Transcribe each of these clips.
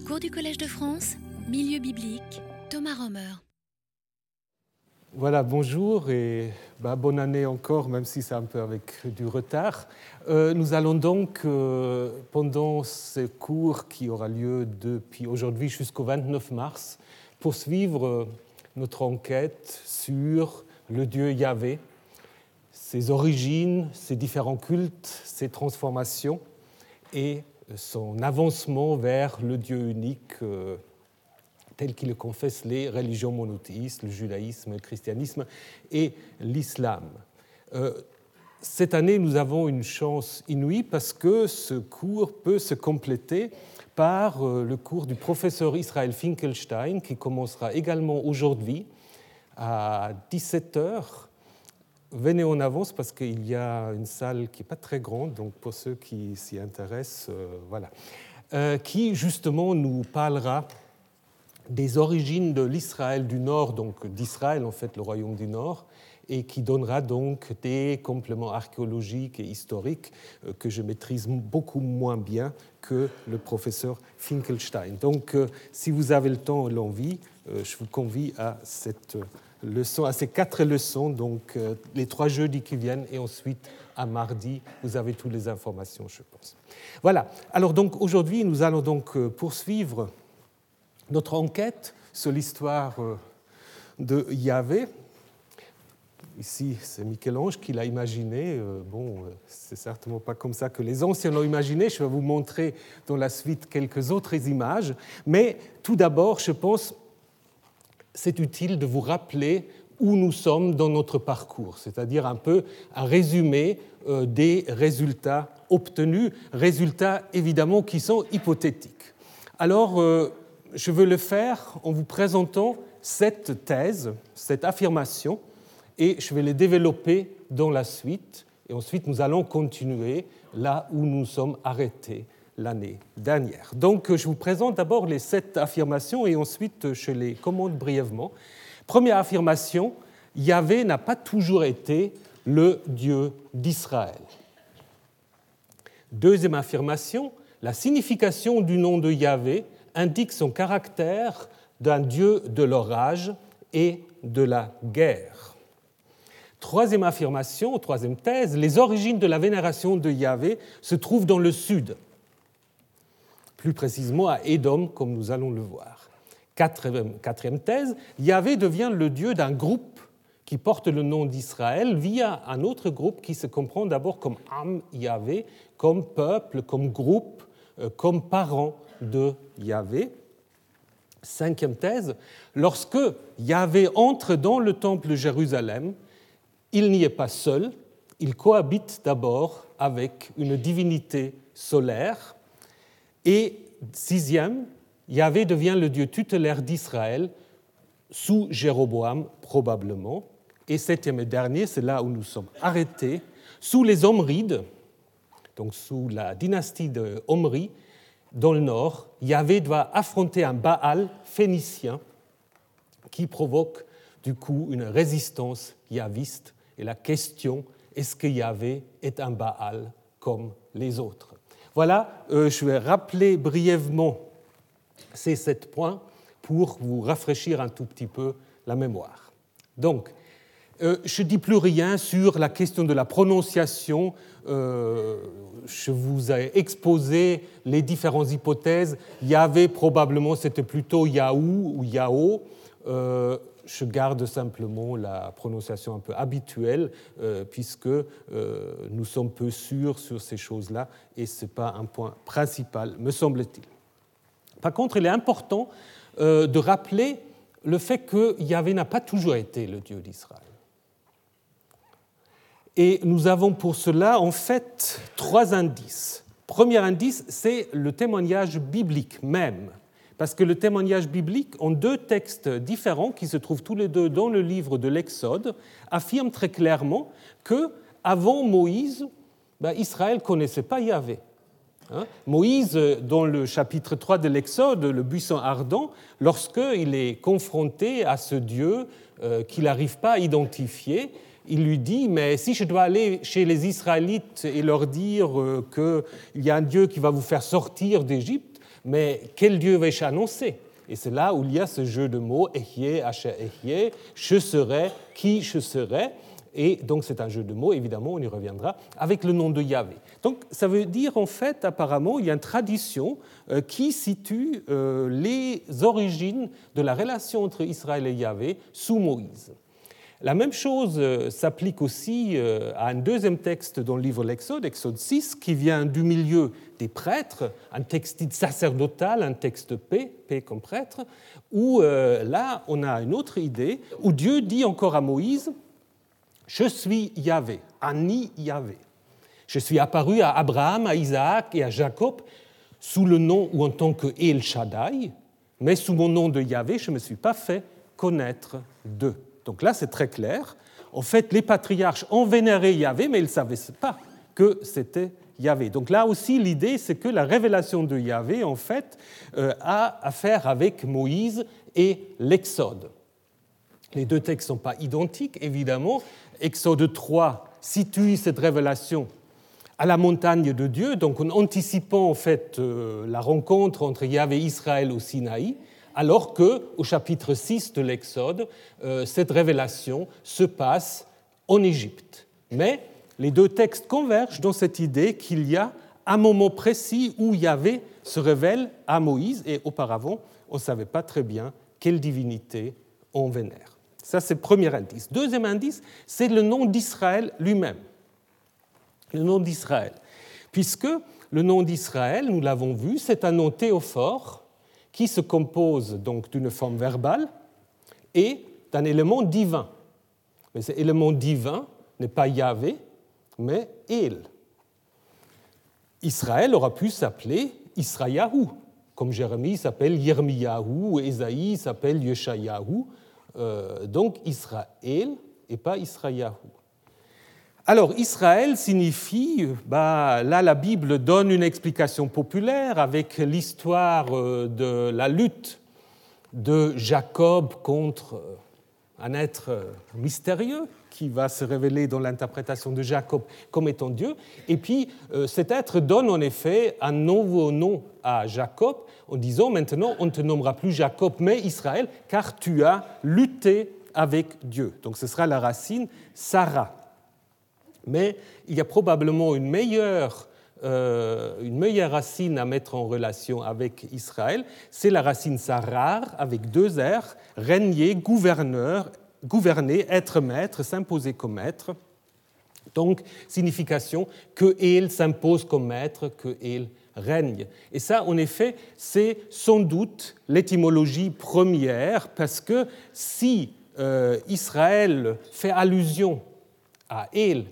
Cours du Collège de France, Milieu biblique, Thomas Romer. Voilà, bonjour et bah, bonne année encore, même si c'est un peu avec du retard. Euh, nous allons donc, euh, pendant ce cours qui aura lieu depuis aujourd'hui jusqu'au 29 mars, poursuivre euh, notre enquête sur le Dieu Yahvé, ses origines, ses différents cultes, ses transformations et son avancement vers le Dieu unique euh, tel qu'il le confesse les religions monothéistes, le judaïsme, le christianisme et l'islam. Euh, cette année, nous avons une chance inouïe parce que ce cours peut se compléter par euh, le cours du professeur Israël Finkelstein qui commencera également aujourd'hui à 17h venez en avance parce qu'il y a une salle qui n'est pas très grande, donc pour ceux qui s'y intéressent, euh, voilà, euh, qui justement nous parlera des origines de l'Israël du Nord, donc d'Israël en fait, le royaume du Nord, et qui donnera donc des compléments archéologiques et historiques euh, que je maîtrise beaucoup moins bien que le professeur Finkelstein. Donc si vous avez le temps et l'envie, je vous convie à cette leçons, à ces quatre leçons, donc euh, les trois jeudis qui viennent, et ensuite à mardi, vous avez toutes les informations, je pense. Voilà. Alors donc aujourd'hui, nous allons donc euh, poursuivre notre enquête sur l'histoire euh, de Yahvé. Ici, c'est Michel-Ange qui l'a imaginé. Bon, c'est certainement pas comme ça que les anciens l'ont imaginé. Je vais vous montrer dans la suite quelques autres images. Mais tout d'abord, je pense, c'est utile de vous rappeler où nous sommes dans notre parcours, c'est-à-dire un peu un résumé euh, des résultats obtenus, résultats évidemment qui sont hypothétiques. Alors, euh, je veux le faire en vous présentant cette thèse, cette affirmation, et je vais les développer dans la suite, et ensuite nous allons continuer là où nous sommes arrêtés l'année dernière. Donc je vous présente d'abord les sept affirmations et ensuite je les commande brièvement. Première affirmation, Yahvé n'a pas toujours été le Dieu d'Israël. Deuxième affirmation, la signification du nom de Yahvé indique son caractère d'un Dieu de l'orage et de la guerre. Troisième affirmation, troisième thèse, les origines de la vénération de Yahvé se trouvent dans le sud, plus précisément à Édom, comme nous allons le voir. Quatrième, thèse, Yahvé devient le dieu d'un groupe qui porte le nom d'Israël via un autre groupe qui se comprend d'abord comme Am Yahvé, comme peuple, comme groupe, euh, comme parent de Yahvé. Cinquième thèse, lorsque Yahvé entre dans le temple de Jérusalem, il n'y est pas seul, il cohabite d'abord avec une divinité solaire, et sixième, Yahvé devient le dieu tutélaire d'Israël sous Jéroboam probablement. Et septième et dernier, c'est là où nous sommes arrêtés, sous les Omrides, donc sous la dynastie de Omri, dans le nord, Yahvé doit affronter un Baal phénicien qui provoque du coup une résistance yaviste. Et la question, est-ce que Yahvé est un Baal comme les autres? Voilà, euh, je vais rappeler brièvement ces sept points pour vous rafraîchir un tout petit peu la mémoire. Donc, euh, je ne dis plus rien sur la question de la prononciation. Euh, je vous ai exposé les différentes hypothèses. Yahvé, probablement, c'était plutôt Yahou ou Yahoo je garde simplement la prononciation un peu habituelle, euh, puisque euh, nous sommes peu sûrs sur ces choses-là, et ce n'est pas un point principal, me semble-t-il. Par contre, il est important euh, de rappeler le fait que Yahvé n'a pas toujours été le Dieu d'Israël. Et nous avons pour cela, en fait, trois indices. Premier indice, c'est le témoignage biblique même parce que le témoignage biblique, en deux textes différents qui se trouvent tous les deux dans le livre de l'Exode, affirme très clairement que avant Moïse, ben, Israël ne connaissait pas Yahvé. Hein. Moïse, dans le chapitre 3 de l'Exode, le buisson ardent, lorsqu'il est confronté à ce Dieu euh, qu'il n'arrive pas à identifier, il lui dit, mais si je dois aller chez les Israélites et leur dire euh, qu'il y a un Dieu qui va vous faire sortir d'Égypte, Mais quel Dieu vais-je annoncer? Et c'est là où il y a ce jeu de mots, Ehye, Asher Ehye, je serai, qui je serai. Et donc c'est un jeu de mots, évidemment, on y reviendra, avec le nom de Yahvé. Donc ça veut dire en fait, apparemment, il y a une tradition euh, qui situe euh, les origines de la relation entre Israël et Yahvé sous Moïse. La même chose euh, s'applique aussi à un deuxième texte dans le livre de l'Exode, Exode 6, qui vient du milieu des prêtres, un texte sacerdotal, un texte paix, paix comme prêtre, où là on a une autre idée, où Dieu dit encore à Moïse, je suis Yahvé, Ani Yahvé. Je suis apparu à Abraham, à Isaac et à Jacob sous le nom ou en tant que El Shaddai, mais sous mon nom de Yahvé, je ne me suis pas fait connaître d'eux. Donc là, c'est très clair. En fait, les patriarches ont vénéré Yahvé, mais ils ne savaient pas que c'était Yahvé. Donc là aussi, l'idée, c'est que la révélation de Yahvé, en fait, euh, a à faire avec Moïse et l'Exode. Les deux textes ne sont pas identiques, évidemment, Exode 3 situe cette révélation à la montagne de Dieu, donc en anticipant en fait euh, la rencontre entre Yahvé et Israël au Sinaï, alors que au chapitre 6 de l'Exode, euh, cette révélation se passe en Égypte. Mais les deux textes convergent dans cette idée qu'il y a un moment précis où Yahvé se révèle à Moïse et auparavant on ne savait pas très bien quelle divinité on vénère. Ça, c'est le premier indice. Deuxième indice, c'est le nom d'Israël lui-même. Le nom d'Israël. Puisque le nom d'Israël, nous l'avons vu, c'est un nom théophore qui se compose donc d'une forme verbale et d'un élément divin. Mais cet élément divin n'est pas Yahvé, mais El. Israël aura pu s'appeler Israyahu, comme Jérémie s'appelle Yirmiyahu, ou Ésaïe s'appelle Yeshayahu, euh, donc Israël et pas Israël. Alors Israël signifie, bah, là la Bible donne une explication populaire avec l'histoire euh, de la lutte de Jacob contre euh, un être mystérieux qui va se révéler dans l'interprétation de Jacob comme étant Dieu. Et puis cet être donne en effet un nouveau nom à Jacob en disant maintenant on ne te nommera plus Jacob mais Israël car tu as lutté avec Dieu. Donc ce sera la racine Sarah. Mais il y a probablement une meilleure, euh, une meilleure racine à mettre en relation avec Israël, c'est la racine Sarar avec deux R, régner, gouverneur, gouverner, être maître, s'imposer comme maître. Donc, signification que il s'impose comme maître, que il règne. Et ça, en effet, c'est sans doute l'étymologie première, parce que si euh, Israël fait allusion à El,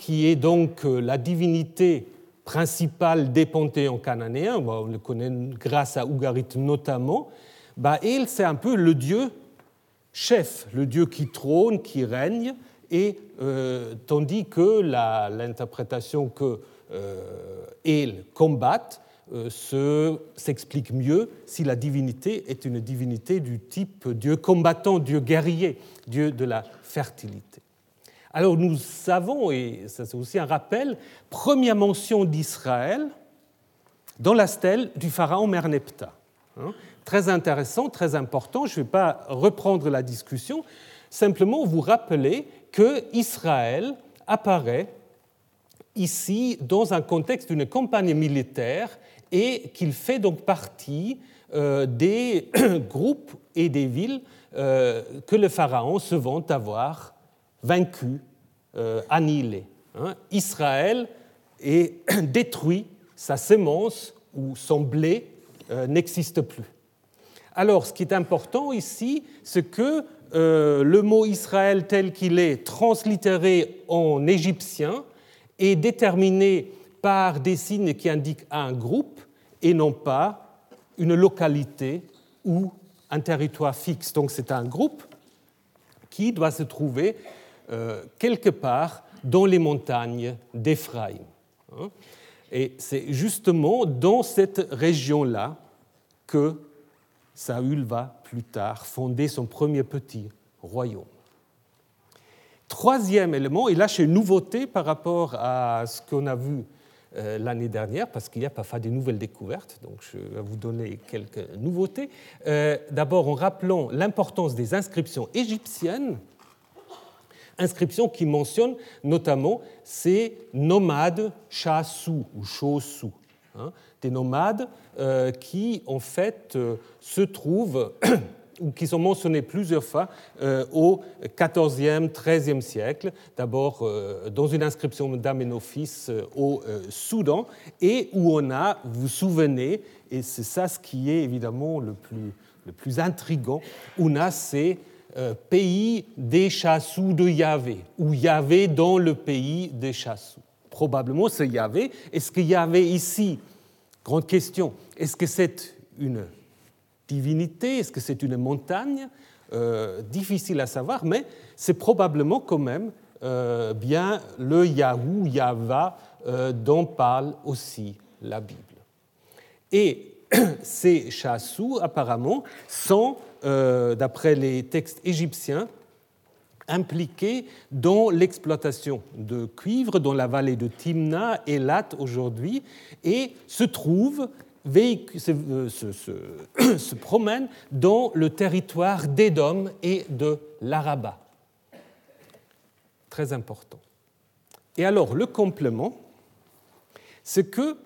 qui est donc euh, la divinité principale des panthéons cananéens, on le connaît grâce à Ougarit notamment, bah c'est un peu le dieu chef, le dieu qui trône, qui règne, et euh, tandis que l'interprétation que euh, et combat euh, s'explique mieux si la divinité est une divinité du type Dieu combattant, Dieu guerrier, Dieu de la fertilité. Alors nous savons, et ça c'est aussi un rappel, première mention d'Israël dans la stèle du pharaon Merneptah. Hein. très intéressant, très important, je ne vais pas reprendre la discussion, simplement vous rappeler que Israël apparaît ici dans un contexte d'une campagne militaire et qu'il fait donc partie euh, des groupes et des villes euh, que le pharaon se vante avoir vaincus, euh, annihilés. Hein. Israël est détruit, sa sémence ou son blé n'existe plus. Alors, ce qui est important ici, c'est que le mot Israël tel qu'il est translittéré en égyptien est déterminé par des signes qui indiquent un groupe et non pas une localité ou un territoire fixe. Donc c'est un groupe qui doit se trouver euh, quelque part dans les montagnes d'Éphraïm. Hein. Et c'est justement dans cette région-là que Saül va plus tard fonder son premier petit royaume. Troisième élément, et là c'est une nouveauté par rapport à ce qu'on a vu euh, l'année dernière parce qu'il y a parfois des nouvelles découvertes. Donc je vais vous donner quelques nouveautés. Euh, d'abord en rappelant l'importance des inscriptions égyptiennes, inscriptions qui mentionnent notamment ces nomades chassou ou chaussou, hein, des nomades euh, qui en fait se trouvent ou qui sont mentionnés plusieurs fois euh, au XIVe, XIIIe siècle, d'abord euh, dans une inscription d'Amenophis euh, au Soudan, et où on a, vous vous souvenez, et c'est ça ce qui est évidemment le plus, le plus intrigant, on a ces pays des chassous de Yahvé, ou Yahvé dans le pays des chassous. Probablement c'est Yahvé. Est-ce que Yahvé ici, grande question, est-ce que c'est une divinité Est-ce que c'est une montagne? Euh, Difficile à savoir, mais c'est probablement quand même euh, bien le Yahou, Yahva, euh, dont parle aussi la Bible. Et ces chassous, apparemment, sont, d'après les textes égyptiens, impliqués dans l'exploitation de cuivre dans la vallée de Timna et Lat aujourd'hui, et se trouvent euh, se, se, promène dans le territoire d'Édom et de l'Araba. Très important. Et alors, le complément, c'est que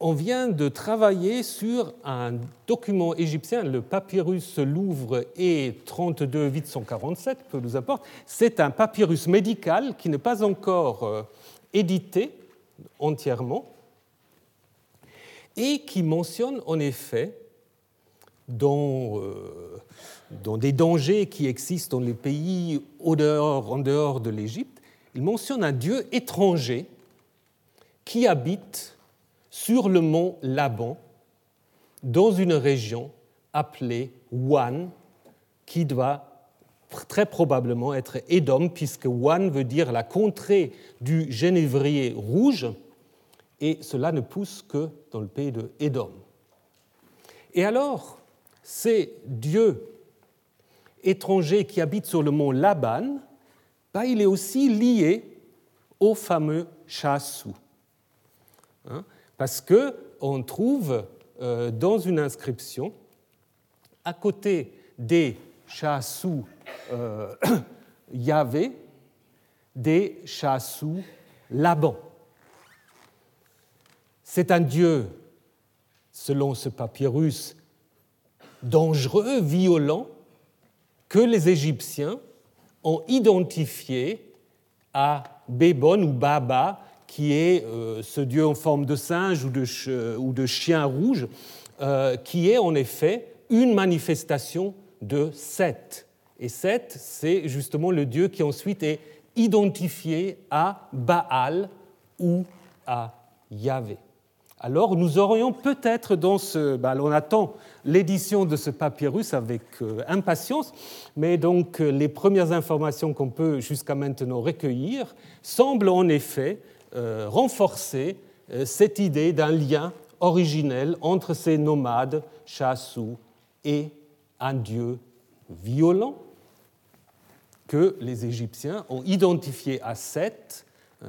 on vient de travailler sur un document égyptien, le papyrus Louvre E 32-847, que nous apporte. C'est un papyrus médical qui n'est pas encore euh, édité entièrement, et qui mentionne en effet dans, euh, dans, des dangers qui existent dans les pays au en dehors de l'Égypte, il mentionne un dieu étranger qui habite sur le mont Laban, dans une région appelée Wan, qui doit très probablement être Édom, puisque Wan veut dire la contrée du genévrier rouge, et cela ne pousse que dans le pays de Édom. Et alors, ces dieux étrangers qui habitent sur le mont Laban, bah, il est aussi lié au fameux Chassou. Hein, parce qu'on trouve euh, dans une inscription, à côté des Chassou euh, Yahvé, des Chassou Laban. C'est un Dieu, selon ce papyrus, dangereux, violent, que les Égyptiens ont identifié à Bébon ou Baba, qui est euh, ce dieu en forme de singe ou de, chien rouge, euh, qui est en effet une manifestation de Seth. Et Seth, c'est justement le dieu qui ensuite est identifié à Baal ou à Yahvé alors nous aurions peut-être dans ce... Ben, on attend l'édition de ce papyrus avec euh, impatience, mais donc les premières informations qu'on peut jusqu'à maintenant recueillir semblent en effet renforcer cette idée d'un lien originel entre ces nomades chassous et un dieu violent que les Égyptiens ont identifié à Seth,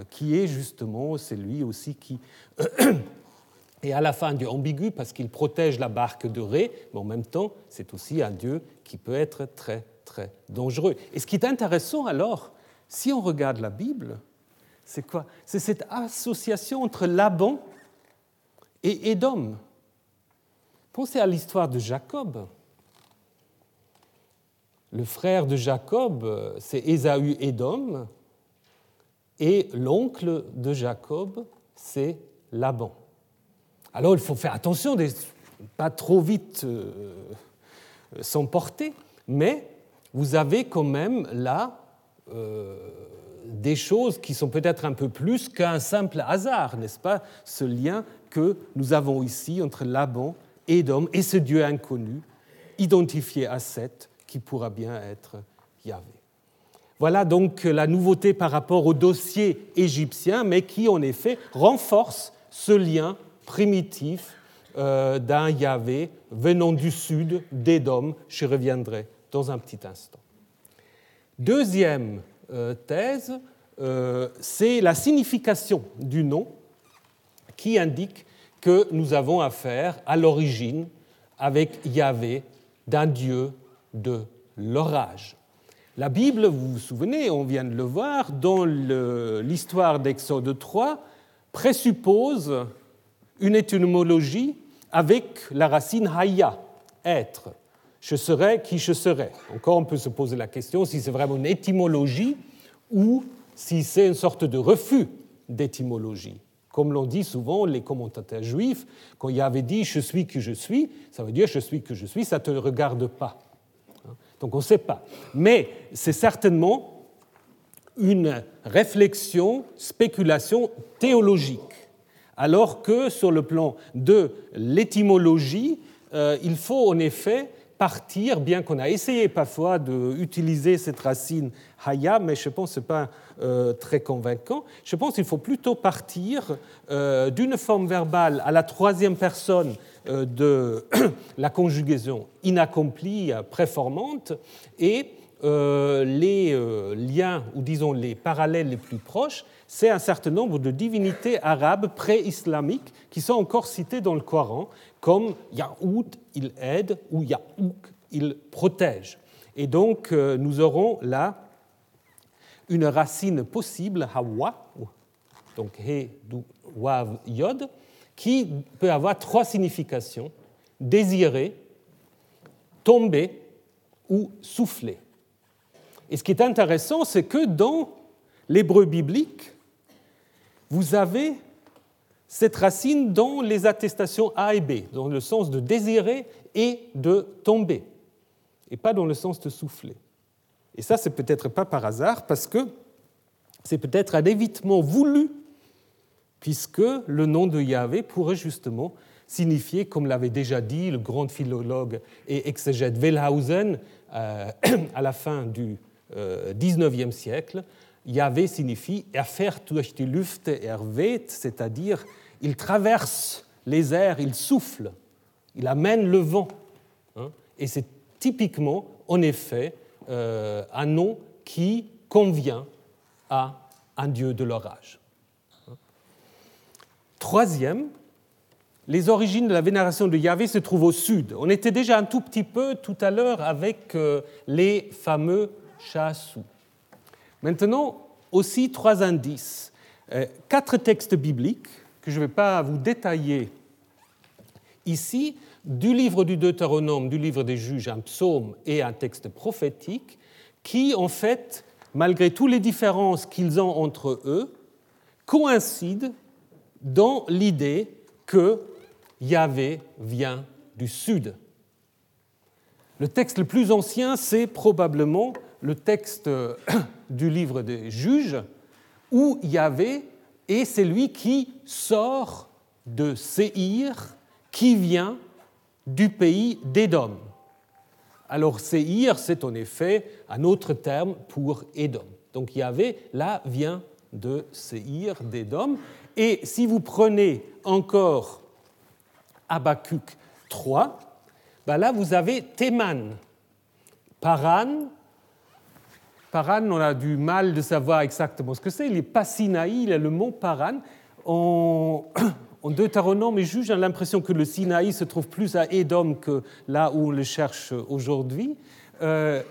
qui est justement celui aussi qui et à la fin dieu ambigu parce qu'il protège la barque de Ré, mais en même temps, c'est aussi un dieu qui peut être très, très dangereux. Et ce qui est intéressant alors, si on regarde la Bible, c'est quoi? C'est cette association entre Laban et Édom. Pensez à l'histoire de Jacob. Le frère de Jacob, c'est Ésaü Édom, et l'oncle de Jacob, c'est Laban. Alors il faut faire attention pas trop vite euh, s'emporter, mais vous avez quand même là euh, des choses qui sont peut-être un peu plus qu'un simple hasard, n'est-ce pas Ce lien que nous avons ici entre Laban, Édom et ce Dieu inconnu, identifié à Seth, qui pourra bien être Yahvé. Voilà donc la nouveauté par rapport au dossier égyptien, mais qui en effet renforce ce lien primitif euh, d'un Yahvé venant du sud, d'Édom. Je reviendrai dans un petit instant. Deuxième thèse, euh, c'est la signification du nom qui indique que nous avons affaire à l'origine avec Yahvé d'un Dieu de l'orage. La Bible, vous vous souvenez, on vient de le voir, dans l'histoire d'Exode 3, présuppose une étymologie avec la racine haya, être. Je serai qui je serai. Encore, on peut se poser la question si c'est vraiment une étymologie ou si c'est une sorte de refus d'étymologie. Comme l'ont dit souvent les commentateurs juifs, quand il avait dit je suis que je suis, ça veut dire je suis que je suis, ça ne te regarde pas. Donc on ne sait pas. Mais c'est certainement une réflexion, spéculation théologique. Alors que sur le plan de l'étymologie, euh, il faut en effet partir, bien qu'on a essayé parfois d'utiliser cette racine haya, mais je pense que ce n'est pas euh, très convaincant. Je pense qu'il faut plutôt partir euh, d'une forme verbale à la troisième personne euh, de la conjugaison inaccomplie, préformante, et les liens, ou disons les parallèles les plus proches, c'est un certain nombre de divinités arabes pré-islamiques qui sont encore citées dans le Coran, comme Yahoud, il aide, ou Yahouk, il protège. Et donc, euh, nous aurons là une racine possible, Hawa, donc He, Du, Wav, Yod, qui peut avoir trois significations désirer, tomber ou souffler. Et ce qui est intéressant, c'est que dans l'hébreu biblique, vous avez cette racine dans les attestations A et B, dans le sens de désirer et de tomber, et pas dans le sens de souffler. Et ça, c'est peut-être pas par hasard, parce que c'est peut-être un évitement voulu, puisque le nom de Yahvé pourrait justement signifier, comme l'avait déjà dit le grand philologue et exégète Wellhausen euh, à la fin du XIXe euh, siècle, Yahvé signifie erfährt durch die Lüfte c'est-à-dire il traverse les airs, il souffle, il amène le vent. Hein. et c'est typiquement, en effet, euh, un nom qui convient à un dieu de l'orage. Hein. Troisième, les origines de la vénération de Yahvé se trouvent au sud. On était déjà un tout petit peu tout à l'heure avec euh, les fameux chassous. Maintenant, aussi trois indices. Euh, quatre textes bibliques que je ne vais pas vous détailler ici, du livre du Deutéronome, du livre des juges, un psaume et un texte prophétique, qui en fait, malgré toutes les différences qu'ils ont entre eux, coïncident dans l'idée que Yahvé vient du sud. Le texte le plus ancien, c'est probablement le texte du livre des juges, où Yahvé et c'est lui qui sort de Séhir, qui vient du pays d'Édom. Alors Séhir, c'est en effet un autre terme pour Édom. Donc Yahvé, là, vient de Séhir, d'Édom. Et si vous prenez encore Habakkuk 3, ben là, vous avez Théman. Paran, Paran, on a du mal de savoir exactement ce que c'est. Il n'est pas Sinaï, il est le mont Paran. En, en Deutéronome et juge, a l'impression que le Sinaï se trouve plus à Édom que là où on le cherche aujourd'hui. Euh,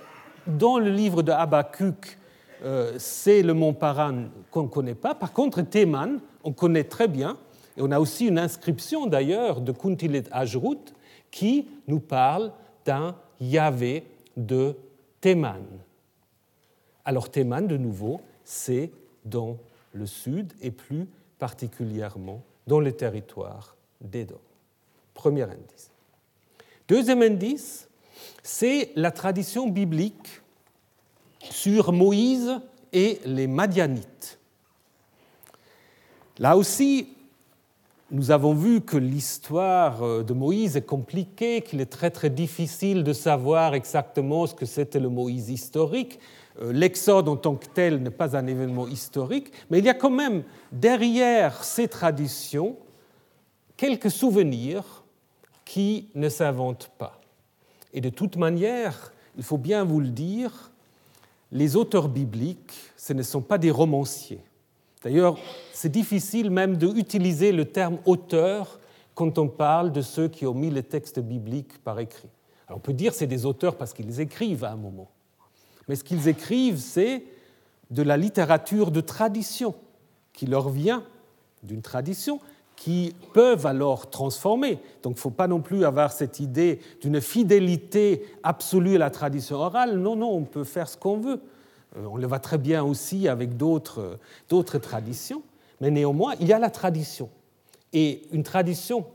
dans le livre de Habakkuk, euh, c'est le mont Paran qu'on ne connaît pas. Par contre, Théman, on connaît très bien. Et on a aussi une inscription d'ailleurs de Kuntilet Ajrut qui nous parle d'un Yahvé de Théman. Alors Théman, de nouveau, c'est dans le sud et plus particulièrement dans le territoire d'Édom. Premier indice. Deuxième indice, c'est la tradition biblique sur Moïse et les Madianites. Là aussi, nous avons vu que l'histoire de Moïse est compliquée, qu'il est très très difficile de savoir exactement ce que c'était le Moïse historique. Euh, L'exode en tant que tel n'est pas un événement historique, mais il y a quand même derrière ces traditions quelques souvenirs qui ne s'inventent pas. Et de toute manière, il faut bien vous le dire, les auteurs bibliques, ce ne sont pas des romanciers. D'ailleurs, c'est difficile même d'utiliser le terme auteur quand on parle de ceux qui ont mis les textes bibliques par écrit. on peut dire c'est des auteurs parce qu'ils écrivent à un moment. Mais ce qu'ils écrivent, c'est de la littérature de tradition qui leur vient d'une tradition qui peuvent alors transformer. Donc il ne faut pas non plus avoir cette idée d'une fidélité absolue à la tradition orale. Non, non, on peut faire ce qu'on veut. Euh, on le voit très bien aussi avec d'autres traditions. Mais néanmoins, il y a la tradition. Et une tradition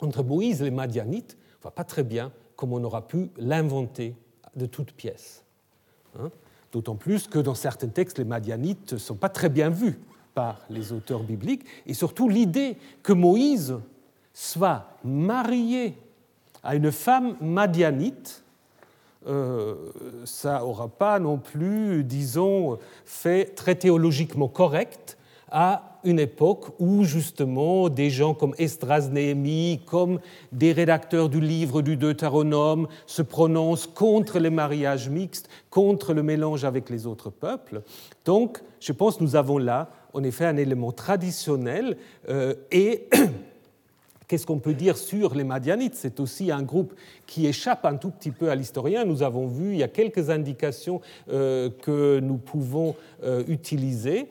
entre Moïse et les Madianites, on ne voit pas très bien comment on aura pu l'inventer de toutes pièces. Hein. D'autant plus que dans certains textes, les Madianites ne sont pas très bien vus par les auteurs bibliques, et surtout l'idée que Moïse soit marié à une femme madianite, euh, ça n'aura pas non plus, disons, fait très théologiquement correct à une époque où justement des gens comme Esdras Néhémie, comme des rédacteurs du livre du Deutéronome se prononcent contre les mariages mixtes, contre le mélange avec les autres peuples. Donc, je pense que nous avons là en effet un élément traditionnel euh, et Qu'est-ce qu'on peut dire sur les Madianites? C'est aussi un groupe qui échappe un tout petit peu à l'historien. Nous avons vu, il y a quelques indications euh, que nous pouvons euh, utiliser.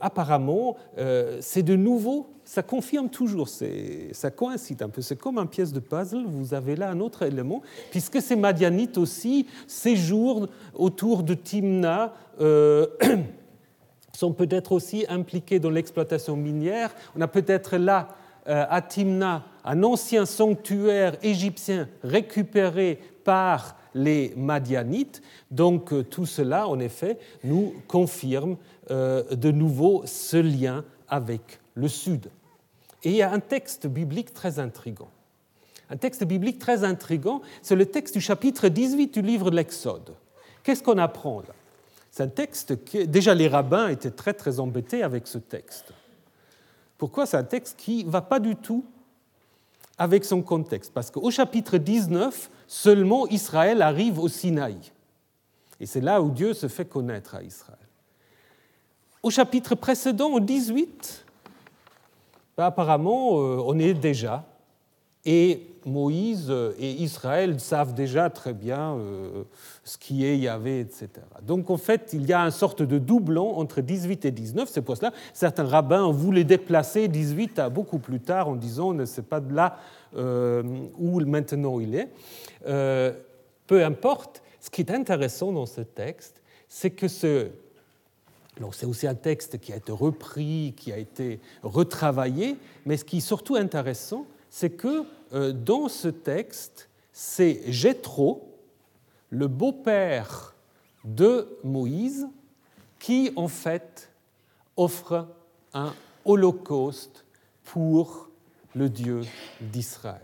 apparemment, c'est de nouveau, ça confirme toujours, ça coïncide un peu. C'est comme une pièce de puzzle, vous avez là un autre élément, puisque ces Madianites aussi séjournent autour de Timna. sont peut-être aussi impliqués dans l'exploitation minière. On a peut-être là euh, à Timna un ancien sanctuaire égyptien récupéré par les Madianites. Donc euh, tout cela, en effet, nous confirme euh, de nouveau ce lien avec le Sud. Et il y a un texte biblique très intrigant. Un texte biblique très intrigant, c'est le texte du chapitre 18 du livre de l'Exode. Qu'est-ce qu'on apprend là? C'est un texte qui, déjà les rabbins étaient très très embêtés avec ce texte. Pourquoi c'est un texte qui ne va pas du tout avec son contexte? Parce qu'au chapitre 19, seulement Israël arrive au Sinaï. Et c'est là où Dieu se fait connaître à Israël. Au chapitre précédent, au 18, ben, apparemment, euh, on est déjà. Et Moïse et Israël savent déjà très bien euh, ce qui est Yahvé, etc. Donc en fait, il y a une sorte de doublon entre 18 et 19. C'est pour cela certains rabbins voulaient déplacer 18 à beaucoup plus tard en disant ne c'est pas de là euh, où maintenant il est. Euh, peu importe, ce qui est intéressant dans ce texte, c'est que ce, c'est aussi un texte qui a été repris, qui a été retravaillé, mais ce qui est surtout intéressant, c'est que euh, dans ce texte, c'est Jéthro, le beau-père de Moïse, qui en fait offre un holocauste pour le Dieu d'Israël.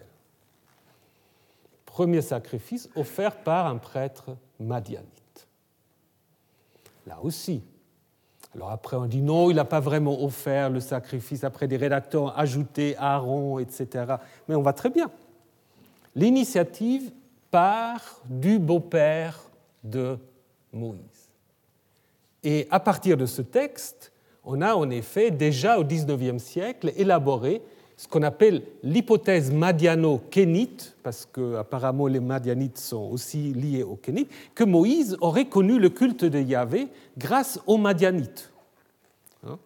Premier sacrifice offert par un prêtre madianite. Là aussi, alors après, on dit non, il n'a pas vraiment offert le sacrifice. Après, des rédacteurs ont ajouté Aaron, etc. Mais on va très bien. L'initiative part du beau-père de Moïse. Et à partir de ce texte, on a en effet déjà au XIXe siècle élaboré ce qu'on appelle l'hypothèse madiano-kénite, parce qu'apparemment les madianites sont aussi liés aux kénites, que Moïse aurait connu le culte de Yahvé grâce aux madianites. Hein?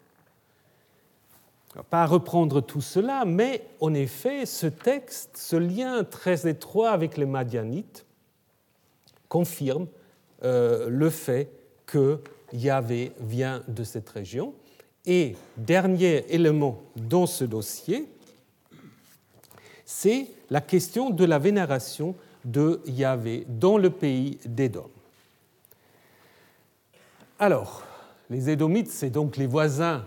Pas reprendre tout cela, mais en effet, ce texte, ce lien très étroit avec les madianites, confirme euh, le fait que Yahvé vient de cette région. Et dernier élément dans ce dossier, c'est la question de la vénération de Yahvé dans le pays d'Édom. Alors, les Édomites, c'est donc les voisins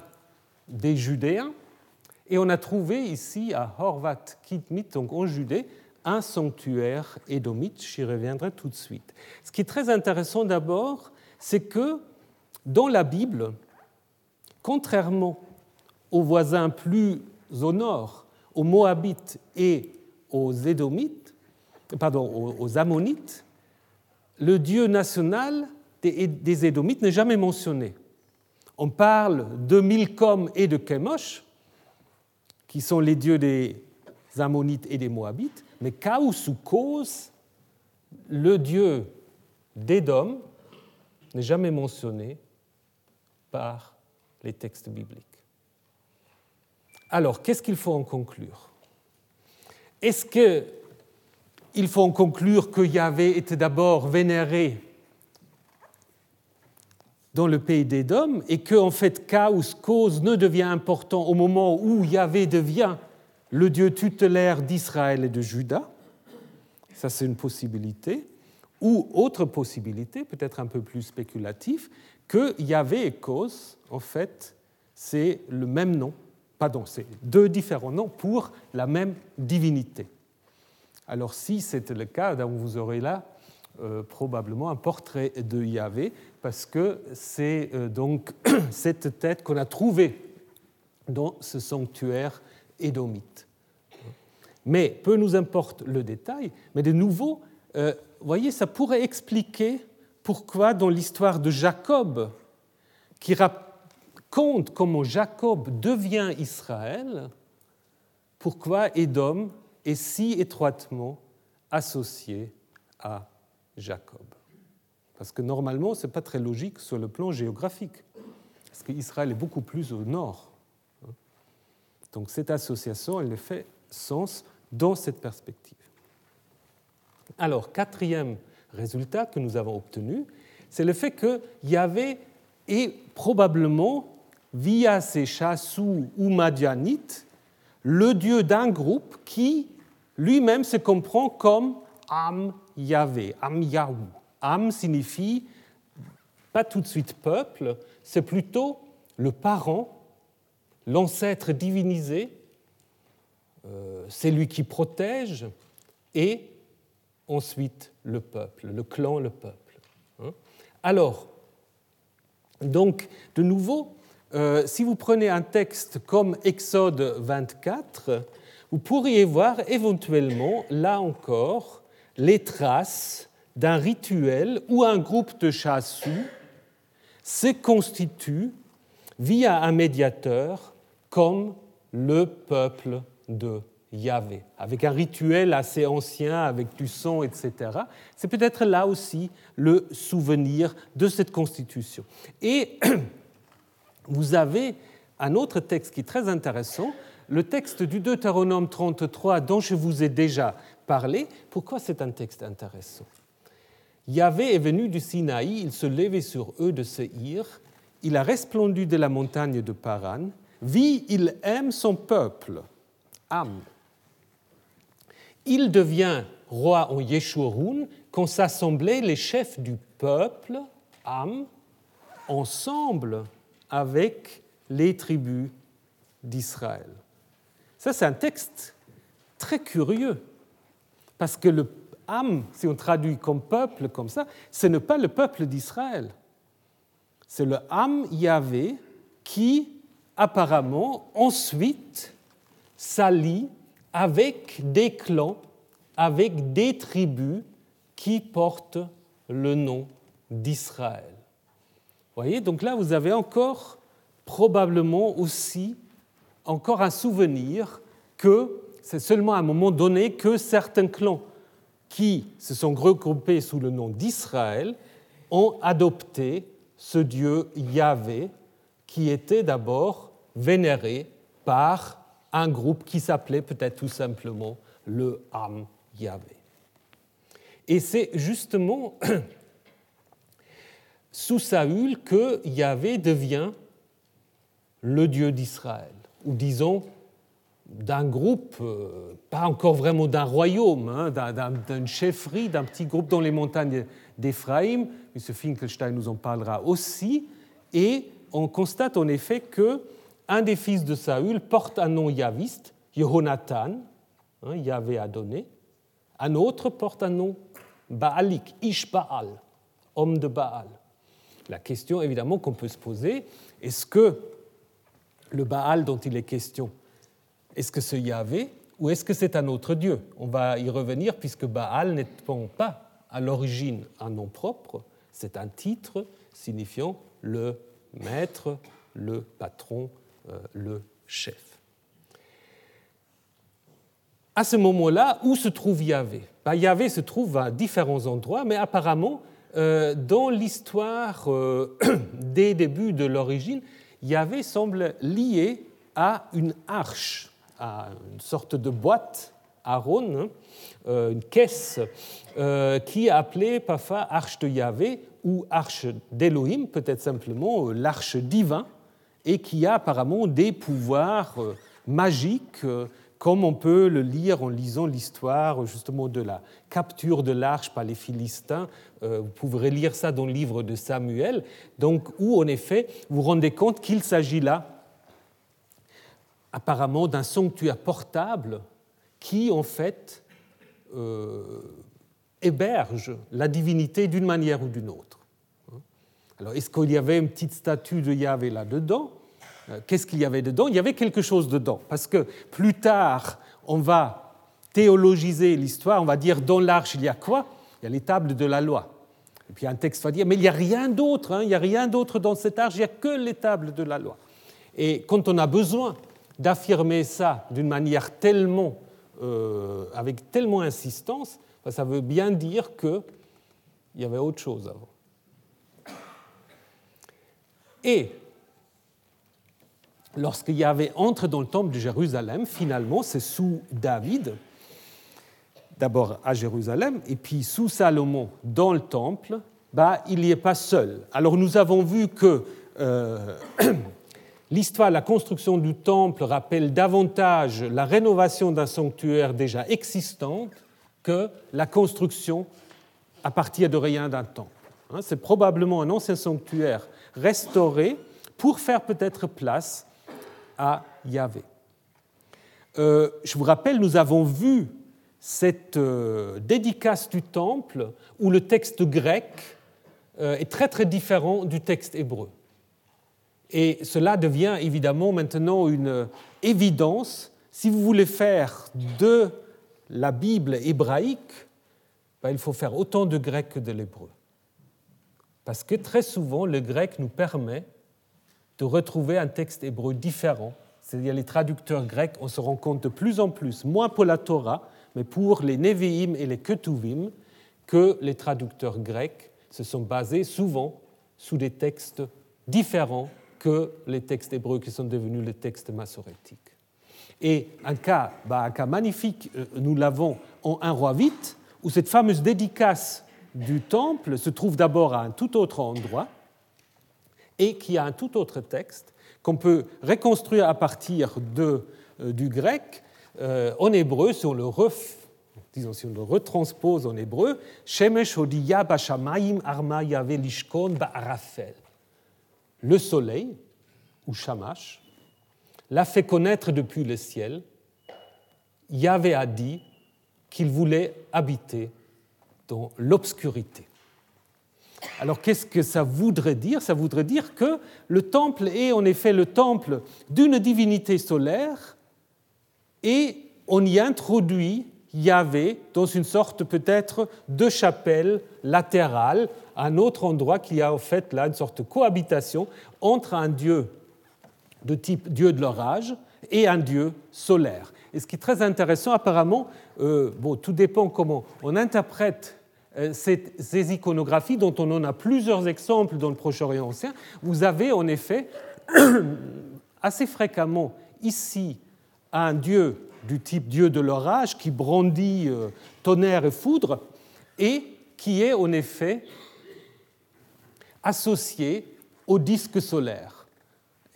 des Judéens, et on a trouvé ici à Horvat Kitmit, donc en Judée, un sanctuaire édomite, j'y reviendrai tout de suite. Ce qui est très intéressant d'abord, c'est que dans la Bible, contrairement aux voisins plus au nord, aux Moabites et aux Édomites, pardon, aux Ammonites, le Dieu national des, Édomites n'est jamais mentionné. On parle de Milcom et de Chemosh, qui sont les dieux des Ammonites et des Moabites, mais Chaos ou cause, le dieu d'Édom, n'est jamais mentionné par les textes bibliques. Alors, qu'est-ce qu'il faut en conclure? Est-ce qu'il faut en conclure que Yahvé était d'abord vénéré dans le pays d'Édom et que, en fait, Chaos, cause, ne devient important au moment où Yahvé devient le Dieu tutélaire d'Israël et de Juda? Ça, c'est une possibilité. Ou autre possibilité, peut-être un peu plus spéculative, que Yahvé et cause, en fait, c'est le même nom pardon, c'est deux différents noms pour la même divinité. Alors si c'est le cas, vous aurez là euh, probablement un portrait de Yahvé, parce que c'est euh, donc cette tête qu'on a trouvée dans ce sanctuaire édomite. Mais peu nous importe le détail, mais de nouveau, euh, voyez, ça pourrait expliquer pourquoi dans l'histoire de Jacob, qui, compte comment Jacob devient Israël, pourquoi Édom est si étroitement associé à Jacob. Parce que normalement, ce n'est pas très logique sur le plan géographique, parce qu'Israël est beaucoup plus au nord. Donc cette association, elle fait sens dans cette perspective. Alors, quatrième résultat que nous avons obtenu, c'est le fait qu'il y avait et probablement via ses chassous ou madianites, le dieu d'un groupe qui lui-même se comprend comme Am Yahvé, Am Yahou. Am signifie pas tout de suite peuple, c'est plutôt le parent, l'ancêtre divinisé, euh, c'est lui qui protège, et ensuite le peuple, le clan, le peuple. Hein. Alors, donc, de nouveau, euh, si vous prenez un texte comme Exode 24, vous pourriez voir éventuellement, là encore, les traces d'un rituel où un groupe de chassous se constitue via un médiateur comme le peuple de Yahvé, avec un rituel assez ancien, avec du sang, etc. C'est peut-être là aussi le souvenir de cette constitution. Et vous avez un autre texte qui est très intéressant, le texte du Deutéronome 33 dont je vous ai déjà parlé. Pourquoi c'est un texte intéressant? Yahvé est venu du Sinaï, il se levait sur eux de Seir, il a resplendu de la montagne de Paran, vit, il aime son peuple, Am. Il devient roi en Yeshurun quand s'assemblaient les chefs du peuple, Am, ensemble avec les tribus d'Israël. Ça, c'est un texte très curieux, parce que le Am, si on traduit comme peuple, comme ça, ce n'est pas le peuple d'Israël. C'est le Am Yahvé qui, apparemment, ensuite s'allie avec des clans, avec des tribus qui portent le nom d'Israël voyez, donc là, vous avez encore probablement aussi encore un souvenir que c'est seulement à un moment donné que certains clans qui se sont regroupés sous le nom d'Israël ont adopté ce dieu Yahvé qui était d'abord vénéré par un groupe qui s'appelait peut-être tout simplement le Ham Yahvé. Et c'est justement sous Saül que Yahvé devient le Dieu d'Israël, ou disons d'un groupe, euh, pas encore vraiment d'un royaume, hein, d'une chefferie, d'un petit groupe dans les montagnes d'Éphraïm. M. Finkelstein nous en parlera aussi. Et on constate en effet que un des fils de Saül porte un nom yaviste, Yehonatan, hein, Yahvé a donné. Un autre porte un nom baalique, Ishbaal, homme de Baal. La question évidemment qu'on peut se poser, est-ce que le Baal dont il est question, est-ce que c'est Yahvé ou est-ce que c'est un autre Dieu? On va y revenir puisque Baal n'est pas à l'origine un nom propre, C'est un titre signifiant le maître, le patron, euh, le chef. À ce moment-là, où se trouve Yahvé? Ben, Yahvé se trouve à différents endroits, mais apparemment, dans l'histoire euh, des débuts de l'origine, Yahvé semble lié à une arche, à une sorte de boîte, Aaron, hein, euh, une caisse qui est appelée parfois arche de Yahvé ou arche d'Elohim, peut-être simplement l'arche divin, et qui a apparemment des pouvoirs magiques comme on peut le lire en lisant l'histoire justement de la capture de l'arche par les Philistins. Euh, vous pourrez lire ça dans le livre de Samuel, donc où en effet vous vous rendez compte qu'il s'agit là apparemment d'un sanctuaire portable qui en fait euh, héberge la divinité d'une manière ou d'une autre. Alors est-ce qu'il y avait une petite statue de Yahvé là-dedans? Qu'est-ce qu'il y avait dedans? Il y avait quelque chose dedans, parce que plus tard, on va théologiser l'histoire, on va dire dans l'arche, il y a quoi? Il y a les tables de la loi. Et puis un texte va dire, mais il n'y a rien d'autre, hein, il n'y a rien d'autre dans cette arche, il n'y a que les tables de la loi. Et quand on a besoin d'affirmer ça d'une manière tellement, euh, avec tellement insistance, ben, ça veut bien dire qu'il y avait autre chose avant. Et lorsque Yahvé entre dans le temple de Jérusalem, finalement, c'est sous David, d'abord à Jérusalem, et puis sous Salomon dans le temple, bah, il n'y est pas seul. Alors nous avons vu que euh, l'histoire, la construction du temple rappelle davantage la rénovation d'un sanctuaire déjà existant que la construction à partir de rien d'un temple. Hein, c'est probablement un ancien sanctuaire restauré pour faire peut-être place à Yahvé. Euh, je vous rappelle, nous avons vu cette euh, dédicace du temple où le texte grec euh, est très très différent du texte hébreu. Et cela devient évidemment maintenant une évidence. Si vous voulez faire de la Bible hébraïque, ben, il faut faire autant de grec que de l'hébreu. Parce que très souvent, le grec nous permet de retrouver un texte hébreu différent. C'est-à-dire les traducteurs grecs, on se rend compte de plus en plus, moins pour la Torah, mais pour les Nevi'im et les Ketuvim, que les traducteurs grecs se sont basés souvent sous des textes différents que les textes hébreux qui sont devenus les textes massorétiques. Et un cas, bah, magnifique, euh, nous l'avons en 1 roi 8, où cette fameuse dédicace du temple se trouve d'abord à un tout autre endroit, et qui a un tout autre texte qu'on peut reconstruire à partir de, euh, du grec euh, en hébreu, si on, le disons, si on le retranspose en hébreu, Shemesh Odiya Bashamayim Arma Ba'arafel. Le soleil, ou Shamash, l'a fait connaître depuis le ciel. Yahvé a dit qu'il voulait habiter dans l'obscurité. Alors qu'est-ce que ça voudrait dire? Ça voudrait dire que le temple est en effet le temple d'une divinité solaire et on y introduit Yahvé dans une sorte peut-être de chapelle latérale, un autre endroit qui a en fait là une sorte de cohabitation entre un dieu de type dieu de l'orage et un dieu solaire. Et ce qui est très intéressant, apparemment, euh, bon, tout dépend comment on interprète euh, ces iconographies, dont on en a plusieurs exemples dans le Proche-Orient ancien, vous avez en effet assez fréquemment ici un dieu du type dieu de l'orage qui brandit euh, tonnerre et foudre et qui est en effet associé au disque solaire.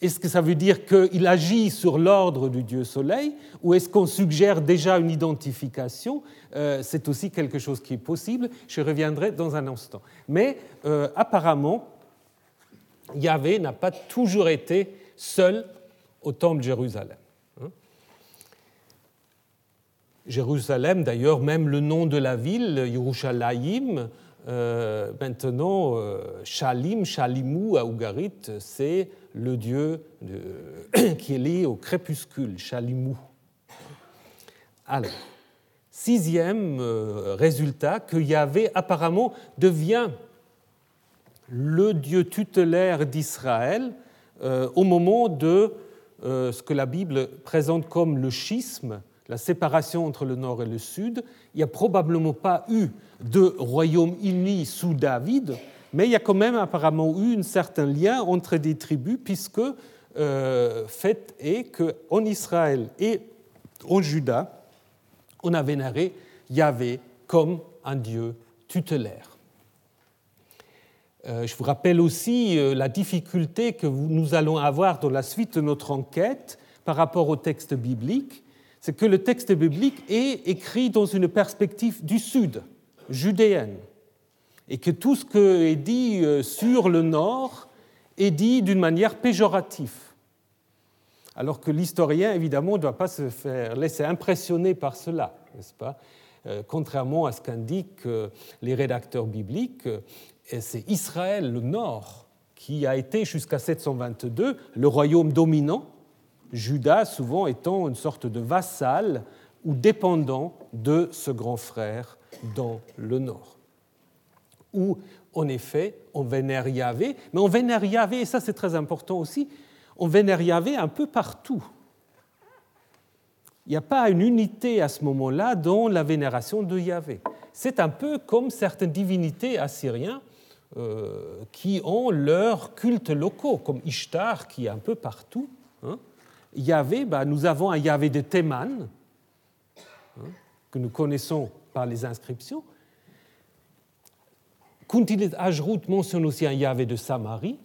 Est-ce que ça veut dire qu'il agit sur l'ordre du dieu soleil ou est-ce qu'on suggère déjà une identification? Euh, C'est aussi quelque chose qui est possible. Je reviendrai dans un instant. Mais euh, apparemment, Yahvé n'a pas toujours été seul au temple de Jérusalem. Hein. Jérusalem, d'ailleurs, même le nom de la ville, Yerushalayim, euh, maintenant, Shalim, Shalimou à Ougarit, c'est le dieu qui est lié au crépuscule, Chalimou. Alors, sixième euh, résultat, que Yahvé apparemment devient le Dieu tutélaire d'Israël euh, au moment de euh, ce que la Bible présente comme le schisme, la séparation entre le nord et le sud. Il n'y a probablement pas eu de royaume uni sous David, mais il y a quand même apparemment eu un certain lien entre des tribus, puisque euh, fait est qu'en Israël et en Juda, on a vénéré Yahvé comme un Dieu tutélaire. Euh, je vous rappelle aussi euh, la difficulté que nous allons avoir dans la suite de notre enquête par rapport au texte biblique, c'est que le texte biblique est écrit dans une perspective du sud, judéenne, et que tout ce qui est dit euh, sur le nord est dit d'une manière péjorative. Alors que l'historien, évidemment, ne doit pas se faire laisser impressionner par cela, n'est-ce pas? Contrairement à ce qu'indiquent les rédacteurs bibliques, c'est Israël, le nord, qui a été jusqu'à 722 le royaume dominant, Juda souvent étant une sorte de vassal ou dépendant de ce grand frère dans le nord. Où, en effet, on vénère Yahvé, mais on vénère Yahvé, et ça c'est très important aussi, on vénère Yahvé un peu partout. Il n'y a pas une unité à ce moment-là dans la vénération de Yahvé. C'est un peu comme certaines divinités assyriennes euh, qui ont leurs cultes locaux, comme Ishtar, qui est un peu partout. Hein. Yahvé, bah, nous avons un Yahvé de Théman, hein, que nous connaissons par les inscriptions. Kuntilet Ajrout mentionne aussi un Yahvé de Samarie,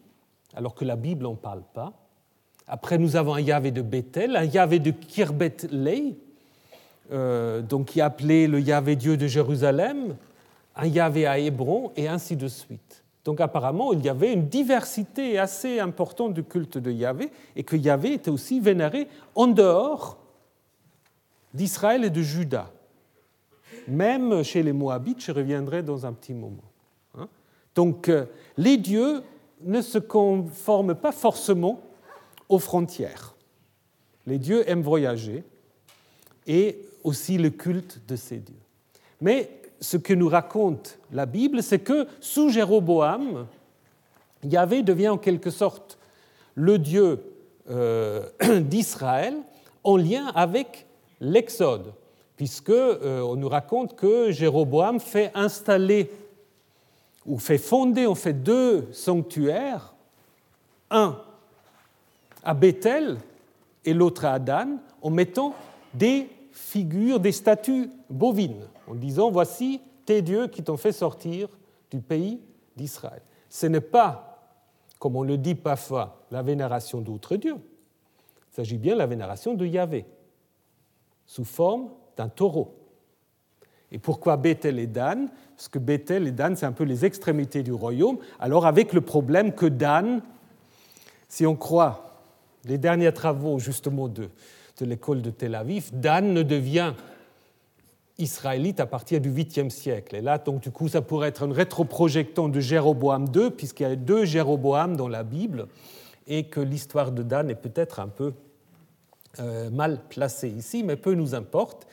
alors que la Bible n'en parle pas. Après, nous avons un Yahvé de Bethel, un Yahvé de Kirbet Lei, euh, donc qui est le Yahvé Dieu de Jérusalem, un Yahvé à Hébron, et ainsi de suite. Donc apparemment, il y avait une diversité assez importante du culte de Yahvé, et que Yahvé était aussi vénéré en dehors d'Israël et de Juda. Même chez les Moabites, je reviendrai dans un petit moment. Hein. Donc euh, les dieux ne se conforment pas forcément aux frontières. Les dieux aiment voyager et aussi le culte de ces dieux. Mais ce que nous raconte la Bible, c'est que sous Jéroboam, Yahvé devient en quelque sorte le Dieu euh, d'Israël en lien avec l'Exode, puisque euh, on nous raconte que Jéroboam fait installer ou fait fonder en fait deux sanctuaires, un à Bethel et l'autre à Dan, en mettant des figures, des statues bovines en disant Voici tes dieux qui t'ont fait sortir du pays d'Israël. Ce n'est pas, comme on le dit parfois, la vénération d'autres dieux. Il s'agit bien de la vénération de Yahvé, sous forme d'un taureau. Et pourquoi Bethel et Dan? Parce que Bethel et Dan, c'est un peu les extrémités du royaume. Alors, avec le problème que Dan, si on croit les derniers travaux justement de, de l'école de Tel Aviv, Dan ne devient israélite à partir du 8e siècle. Et là, donc, du coup, ça pourrait être un rétroprojectant de Jéroboam II, puisqu'il y a deux Jéroboam dans la Bible, et que l'histoire de Dan est peut-être un peu euh, mal placée ici, mais peu nous importe.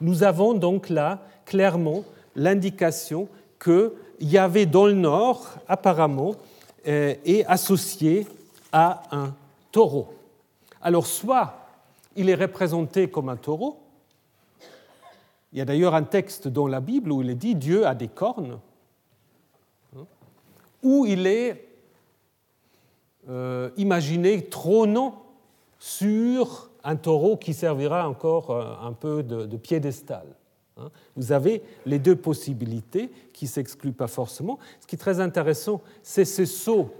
Nous avons donc là clairement l'indication que Yahvé dans le nord, apparemment, euh, est associé à un taureau. Alors, soit il est représenté comme un taureau, il y a d'ailleurs un texte dans la Bible où il est dit Dieu a des cornes, où il est euh, imaginé trônant sur un taureau qui servira encore euh, un peu de, piédestal. Hein. Vous avez les deux possibilités qui ne s'excluent pas forcément. Ce qui est très intéressant, c'est ce saut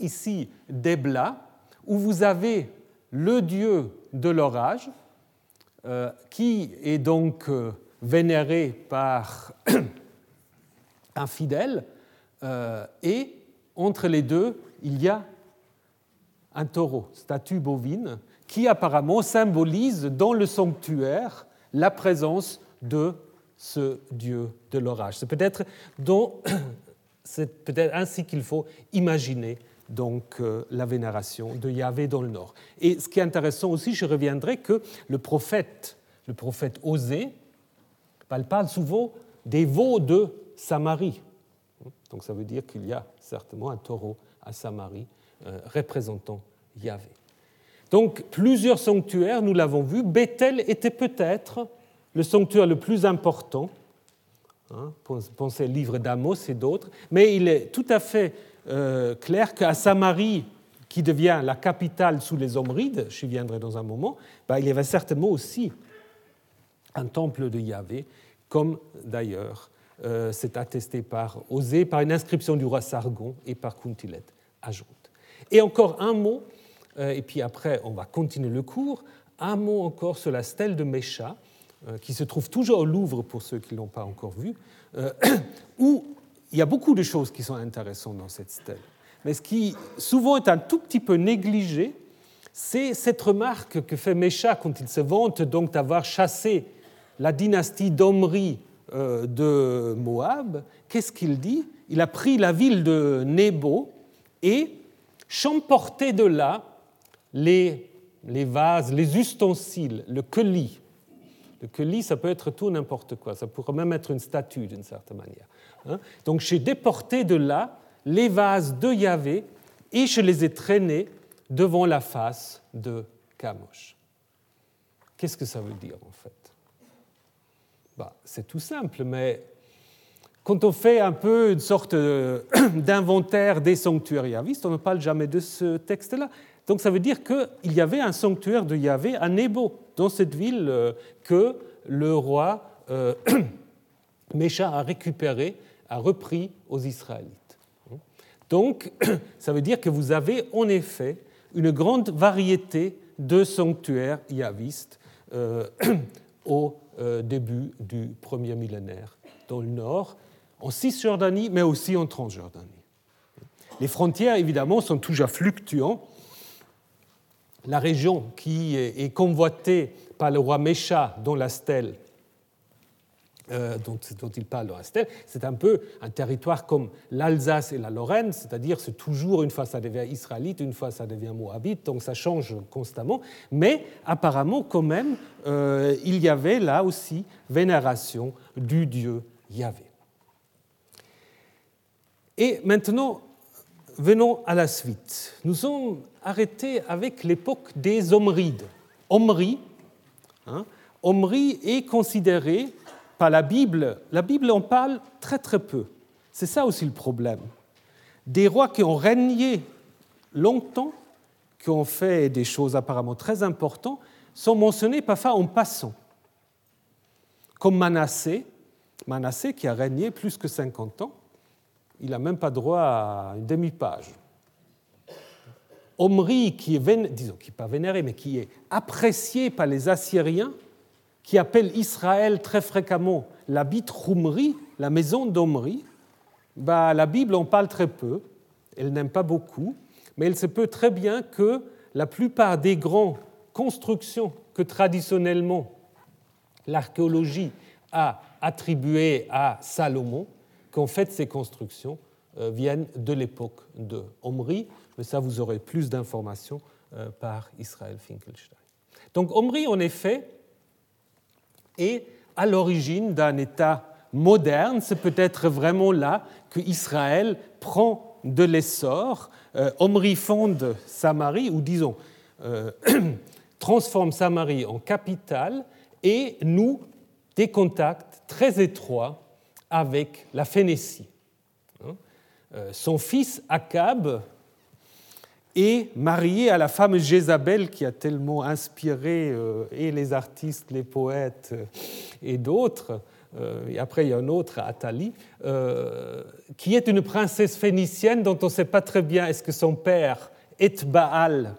ici d'Ebla, où vous avez le dieu de l'orage, euh, qui est donc euh, vénéré par un fidèle, et entre les deux, il y a un taureau, statue bovine, qui apparemment symbolise dans le sanctuaire la présence de ce dieu de l'orage. C'est peut-être peut ainsi qu'il faut imaginer donc euh, la vénération de Yahvé dans le nord. Et ce qui est intéressant aussi, je reviendrai que le prophète, le prophète Osée, parle souvent des veaux de Samarie. Donc ça veut dire qu'il y a certainement un taureau à Samarie euh, représentant Yahvé. Donc plusieurs sanctuaires, nous l'avons vu. Bethel était peut-être le sanctuaire le plus important. Hein, pensez au livre d'Amos et d'autres. Mais il est tout à fait euh, clair qu'à Samarie, qui devient la capitale sous les Omrides, j'y viendrai dans un moment, ben, il y avait certainement aussi un temple de Yahvé, comme d'ailleurs euh, c'est attesté par Osée, par une inscription du roi Sargon et par Kuntilet à Et encore un mot, et puis après on va continuer le cours, un mot encore sur la stèle de Mécha, euh, qui se trouve toujours au Louvre pour ceux qui ne l'ont pas encore vue, où il y a beaucoup de choses qui sont intéressantes dans cette stèle. Mais ce qui souvent est un tout petit peu négligé, c'est cette remarque que fait Mécha quand il se vante d'avoir chassé la dynastie d'Omri euh, de Moab. Qu'est-ce qu'il dit? Il a pris la ville de Nebo et champorté de là les, vases, les ustensiles, le keli. Le keli, ça peut être tout n'importe quoi, ça pourrait même être une statue d'une certaine manière. Hein. Donc j'ai déporté de là les vases de Yahvé et je les ai traînés devant la face de Kamosh. Qu'est-ce que ça veut dire en fait? Bah, C'est tout simple, mais quand on fait un peu une sorte d'inventaire des sanctuaires yahvistes, on ne parle jamais de ce texte-là. Donc ça veut dire qu'il y avait un sanctuaire de Yahvé à Nebo, dans cette ville euh, que le roi euh, Mécha a récupéré, a repris aux Israélites. Donc, ça veut dire que vous avez en effet une grande variété de sanctuaires yavistes euh, au début du premier millénaire dans le nord, en Cisjordanie, mais aussi en Transjordanie. Les frontières, évidemment, sont toujours fluctuantes. La région qui est convoitée par le roi Mécha, dont la stèle euh, dont, il parle dans Astel, c'est un peu un territoire comme l'Alsace et la Lorraine, c'est-à-dire c'est toujours une fois ça devient israélite, une fois ça devient moabite, donc ça change constamment. Mais apparemment, quand même, euh, il y avait là aussi vénération du dieu Yahvé. Et maintenant, venons à la suite. Nous sommes arrêtés avec l'époque des Omrides. Omri, hein, Omri est considéré la Bible, la Bible en parle très très peu. C'est ça aussi le problème. Des rois qui ont régné longtemps, qui ont fait des choses apparemment très importantes, sont mentionnés parfois en passant. Comme Manassé, Manassé qui a régné plus que 50 ans, il n'a même pas droit à une demi-page. Omri, qui est, pas vénéré, mais qui est apprécié par les Assyriens, qui appelle Israël très fréquemment la Bitroumri, la maison d'Omri, bah, la Bible en parle très peu, elle n'aime pas beaucoup, mais il se peut très bien que la plupart des grandes constructions que traditionnellement l'archéologie a attribuées à Salomon, qu'en fait ces constructions euh, viennent de l'époque de Omri, mais ça vous aurez plus d'informations euh, par Israël Finkelstein. Donc Omri, en effet, est à l'origine d'un État moderne. C'est peut-être vraiment là que Israël prend de l'essor. Euh, Omri fonde Samarie, ou disons, transforme Samarie en capitale et noue des contacts très étroits avec la Phénicie. Hein. Euh, son fils Akab et marié à la fameuse Jézabel qui a tellement inspiré euh, et les artistes, les poètes euh, et d'autres. Et après, il y a un autre, Athalie, qui est une princesse phénicienne dont on ne sait pas très bien est-ce que son père, Etbaal,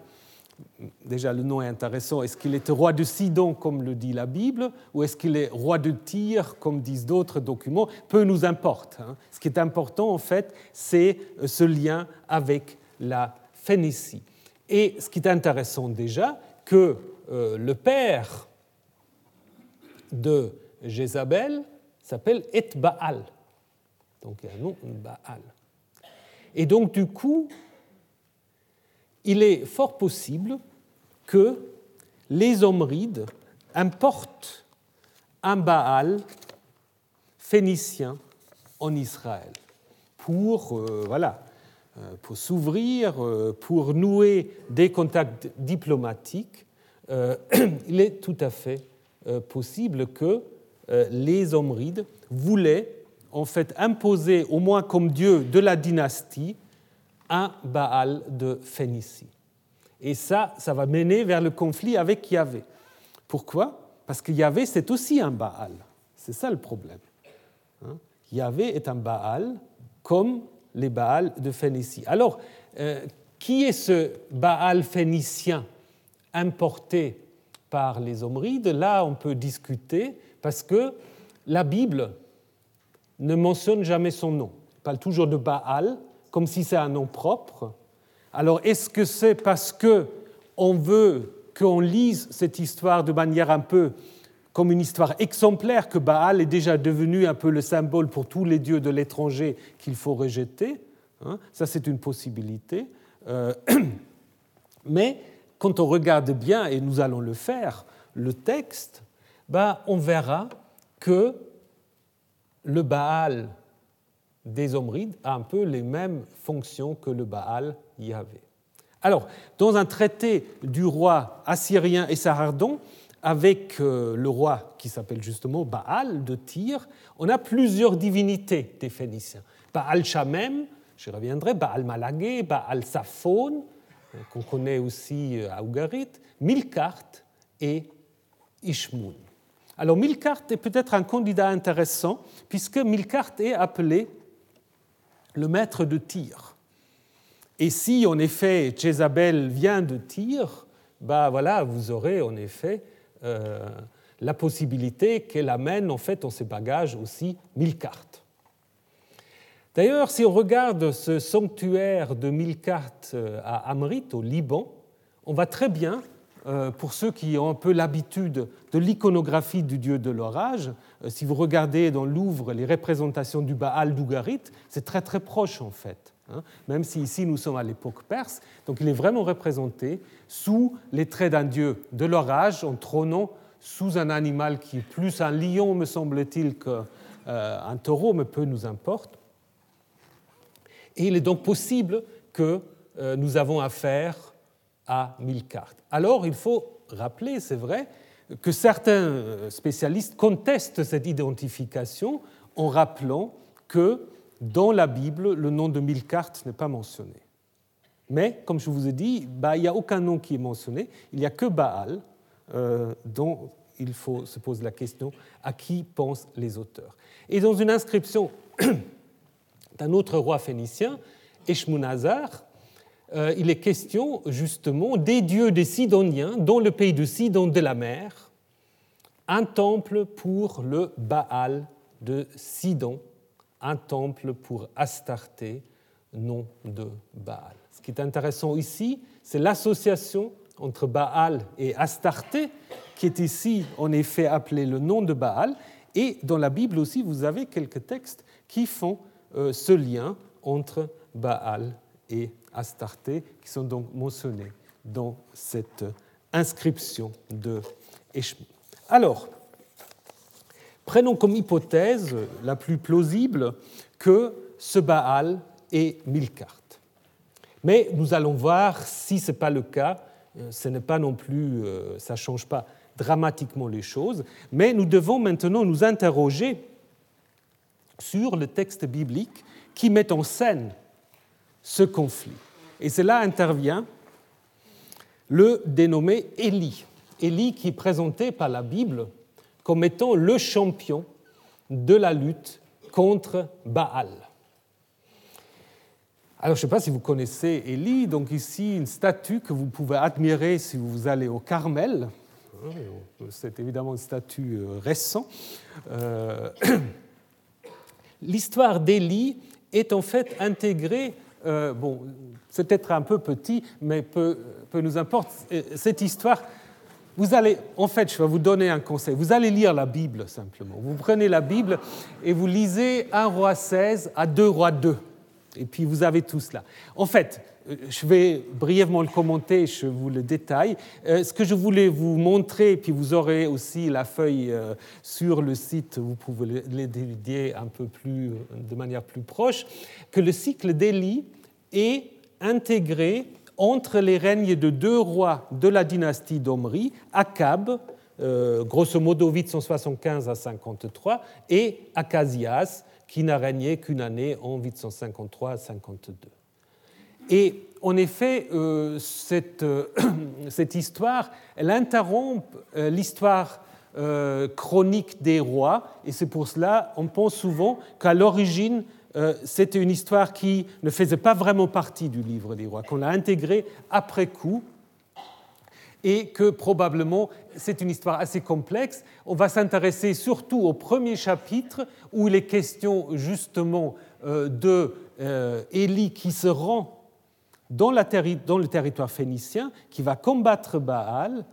déjà le nom est intéressant, est-ce qu'il était roi de Sidon, comme le dit la Bible, ou est-ce qu'il est roi de Tyr, comme disent d'autres documents? Peu nous importe. Hein. Ce qui est important, en fait, c'est ce lien avec la Phénicie. Et ce qui est intéressant déjà, que euh, le père de Jézabel s'appelle Etbaal. Donc il y a un nom Baal. Et donc du coup, il est fort possible que les Omrides importent un Baal phénicien en Israël pour, voilà, pour s'ouvrir, pour nouer des contacts diplomatiques, il est tout à fait possible que les Omrides voulaient en fait imposer, au moins comme dieu de la dynastie, un Baal de Phénicie. Et ça, ça va mener vers le conflit avec Yahvé. Pourquoi? Parce que Yahvé, c'est aussi un Baal. C'est ça le problème. Hein? Yahvé est un Baal comme les Baals de Phénicie. Alors, euh, qui est ce Baal phénicien importé par les Omrides Là, on peut discuter parce que la Bible ne mentionne jamais son nom. Il parle toujours de Baal, comme si c'est un nom propre. Alors, est-ce que c'est parce que on veut qu'on lise cette histoire de manière un peu comme une histoire exemplaire que Baal est déjà devenu un peu le symbole pour tous les dieux de l'étranger qu'il faut rejeter hein? Ça, c'est une possibilité. Euh, mais quand on regarde bien, et nous allons le faire, le texte, ben, on verra que le Baal des Omrides a un peu les mêmes fonctions que le Baal Yahvé. Alors, dans un traité du roi assyrien Essarardon, avec euh, le roi qui s'appelle justement Baal de Tyr, on a plusieurs divinités des Phéniciens. Baal Shamem, je reviendrai, Baal Malagé, Baal Saphon, euh, qu'on connaît aussi euh, à Ougarit, Milkart et Ishmoun. Alors Milkart est peut-être un candidat intéressant, puisque Milkart est appelé le maître de Tyr. Et si en effet Jézabel vient de Tyr, bah voilà, vous aurez en effet euh, la possibilité qu'elle amène en fait dans ses bagages aussi Milkart. D'ailleurs, si on regarde ce sanctuaire de Milkart euh, à Amrit, au Liban, on va très bien pour ceux qui ont un peu l'habitude de l'iconographie du dieu de l'orage, euh, si vous regardez dans Louvre les représentations du Baal d'Ougarit, c'est très très proche en fait. Hein. même si ici nous sommes à l'époque perse, donc il est vraiment représenté sous les traits d'un dieu de l'orage, en trônant sous un animal qui est plus un lion, me semble-t-il, qu'un euh, taureau, mais peu nous importe. Et il est donc possible que nous avons affaire à mille cartes. Alors il faut rappeler, c'est vrai, que certains spécialistes contestent cette identification en rappelant que dans la Bible, le nom de mille cartes n'est pas mentionné. Mais, comme je vous ai dit, bah, il n'y a aucun nom qui est mentionné, il n'y a que Baal, euh, dont il faut se poser la question à qui pensent les auteurs. Et dans une inscription d'un autre roi phénicien, Eshmunazar, euh, il est question justement des dieux des Sidoniens dans le pays de Sidon de la mer, un temple pour le Baal de Sidon, un temple pour Astarté, nom de Baal. Ce qui est intéressant ici, c'est l'association entre Baal et Astarté, qui est ici en effet appelé le nom de Baal, et dans la Bible aussi, vous avez quelques textes qui font euh, ce lien entre Baal et Astarté, qui sont donc mentionnés dans cette inscription de Eshmi. Alors, prenons comme hypothèse la plus plausible que ce Baal est Milkart. Mais nous allons voir si ce n'est pas le cas. Ce n'est pas non plus, euh, ça ne change pas dramatiquement les choses. Mais nous devons maintenant nous interroger sur le texte biblique qui met en scène ce conflit. Et c'est là intervient le dénommé Élie. Élie qui est présenté par la Bible comme étant le champion de la lutte contre Baal. Alors, je ne sais pas si vous connaissez Élie, donc ici une statue que vous pouvez admirer si vous allez au Carmel. C'est évidemment une statue euh, récente. Euh, l'histoire d'Élie est en fait intégrée euh, bon, c'est peut-être un peu petit, mais peu, nous importe. Euh, cette histoire, vous allez, en fait, je vais vous donner un conseil. Vous allez lire la Bible simplement. Vous prenez la Bible et vous lisez un roi 16 à deux rois 2. Et puis vous avez tout cela. En fait, euh, je vais brièvement le commenter, je vous le détaille. Ce que je voulais vous montrer, puis vous aurez aussi la feuille sur le site, vous pouvez l'étudier un peu plus, de manière plus proche, que le cycle d'Élie est intégré entre les règnes de deux rois de la dynastie d'Omri, Akab, grosso modo 875 à 53, et Akasias, qui n'a régné qu'une année en 853 à 52. Et en effet, euh, cette, euh, cette, histoire, elle interrompt euh, l'histoire chronique des rois, et c'est pour cela on pense souvent qu'à l'origine, c'était une histoire qui ne faisait pas vraiment partie du livre des rois, qu'on l'a intégrée après coup, et que probablement c'est une histoire assez complexe. On va s'intéresser surtout au premier chapitre où il est question justement de Élie qui se rend dans, le territoire phénicien, qui va combattre Baal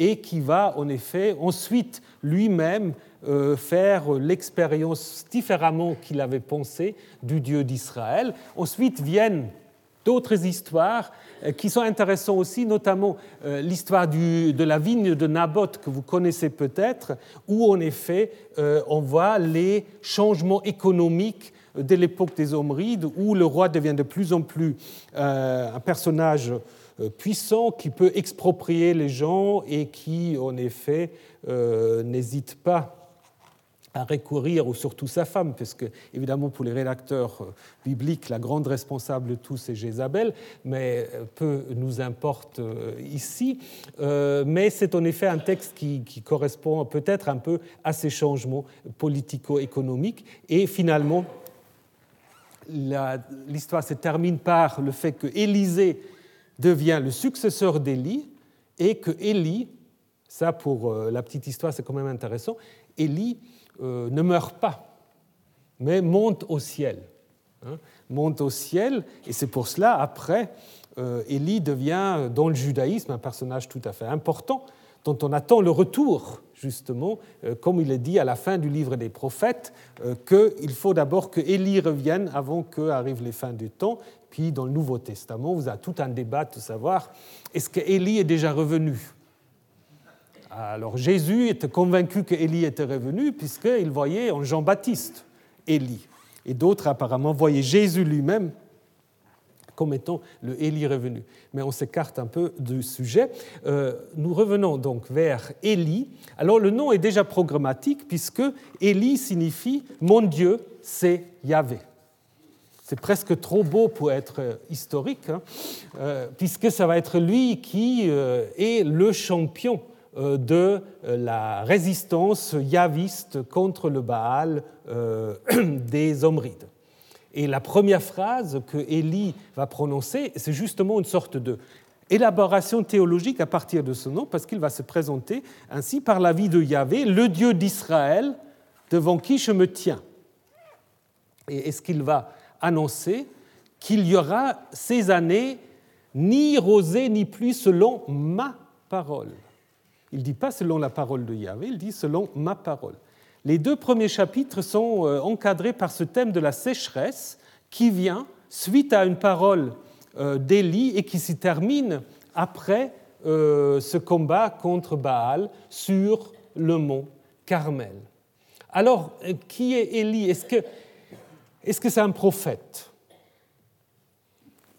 et qui va en effet ensuite lui-même euh, faire l'expérience différemment qu'il avait pensé du Dieu d'Israël. Ensuite viennent d'autres histoires euh, qui sont intéressantes aussi, notamment euh, l'histoire de la vigne de Naboth que vous connaissez peut-être, où en effet on voit les changements économiques dès l'époque des Omrides, où le roi devient de plus en plus un personnage puissant qui peut exproprier les gens et qui, en effet, euh, n'hésite pas à recourir, ou surtout sa femme, puisque évidemment pour les rédacteurs bibliques, la grande responsable de tout, c'est Jézabel, mais peu nous importe ici. Mais c'est en effet un texte qui, qui correspond peut-être un peu à ces changements politico-économiques. Et finalement, l'histoire se termine par le fait que Élisée devient le successeur d'Élie et que Élie, ça pour euh, la petite histoire c'est quand même intéressant, Élie euh, ne meurt pas, mais monte au ciel. Hein, monte au ciel, et c'est pour cela, après, euh, Élie devient dans le judaïsme un personnage tout à fait important, dont on attend le retour, justement, comme il est dit à la fin du livre des prophètes, qu'il faut d'abord que Élie revienne avant qu'arrivent les fins du temps. Puis dans le Nouveau Testament, vous avez tout un débat de savoir est-ce qu'Élie est déjà revenu? Alors Jésus était convaincu qu'Élie était revenu puisqu'il voyait en Jean-Baptiste Élie. Et d'autres apparemment voyaient Jésus lui-même comme étant le Élie revenu. Mais on s'écarte un peu du sujet. Euh, nous revenons donc vers Élie. Alors le nom est déjà programmatique puisque Élie signifie Mon Dieu, c'est Yahvé. C'est presque trop beau pour être historique, hein, euh, puisque ça va être lui qui euh, est le champion de la résistance yaviste contre le Baal des Omrides. Et la première phrase que Élie va prononcer, c'est justement une sorte de élaboration théologique à partir de ce nom, parce qu'il va se présenter ainsi par la vie de Yahvé, le Dieu d'Israël, devant qui je me tiens. Et est-ce qu'il va annoncer qu'il y aura ces années ni rosée ni pluie selon ma parole Il ne dit pas selon la parole de Yahvé, il dit selon ma parole. Les deux premiers chapitres sont euh, encadrés par ce thème de la sécheresse qui vient suite à une parole euh, d'Élie et qui s'y termine après euh, ce combat contre Baal sur le mont Carmel. Alors, qui est Élie? Est-ce que est-ce que c'est un prophète?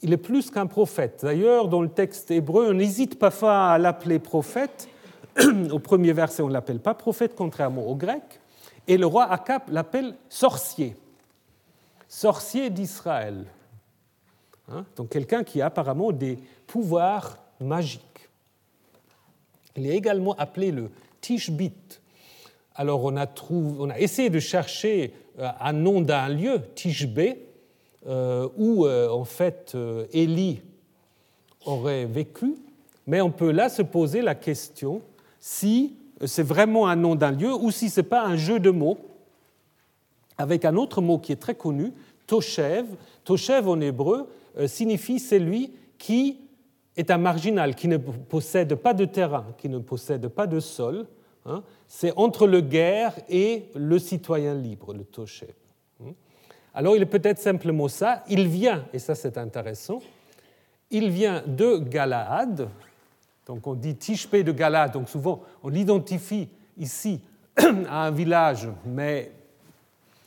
Il est plus qu'un prophète. D'ailleurs, dans le texte hébreu, on n'hésite pas à l'appeler prophète. Au premier verset, on ne l'appelle pas prophète, contrairement au grec. Et le roi Akab l'appelle sorcier, sorcier d'Israël. Hein, donc quelqu'un qui a apparemment des pouvoirs magiques. Il est également appelé le Tishbit. Alors on a, essayé de chercher euh, un nom d'un lieu, Tishbé, euh, où euh, en fait Élie aurait vécu, mais on peut là se poser la question si c'est vraiment un nom d'un lieu ou si ce n'est pas un jeu de mots avec un autre mot qui est très connu, Toshev. Toshev en hébreu signifie celui qui est un marginal, qui ne possède pas de terrain, qui ne possède pas de sol. Hein. C'est entre le guerre et le citoyen libre, le Toshev. Hein. Alors il est peut-être simplement ça, il vient, et ça c'est intéressant, il vient de Galaad, donc on dit Tishpé de Galaad, donc souvent on l'identifie ici à un village, mais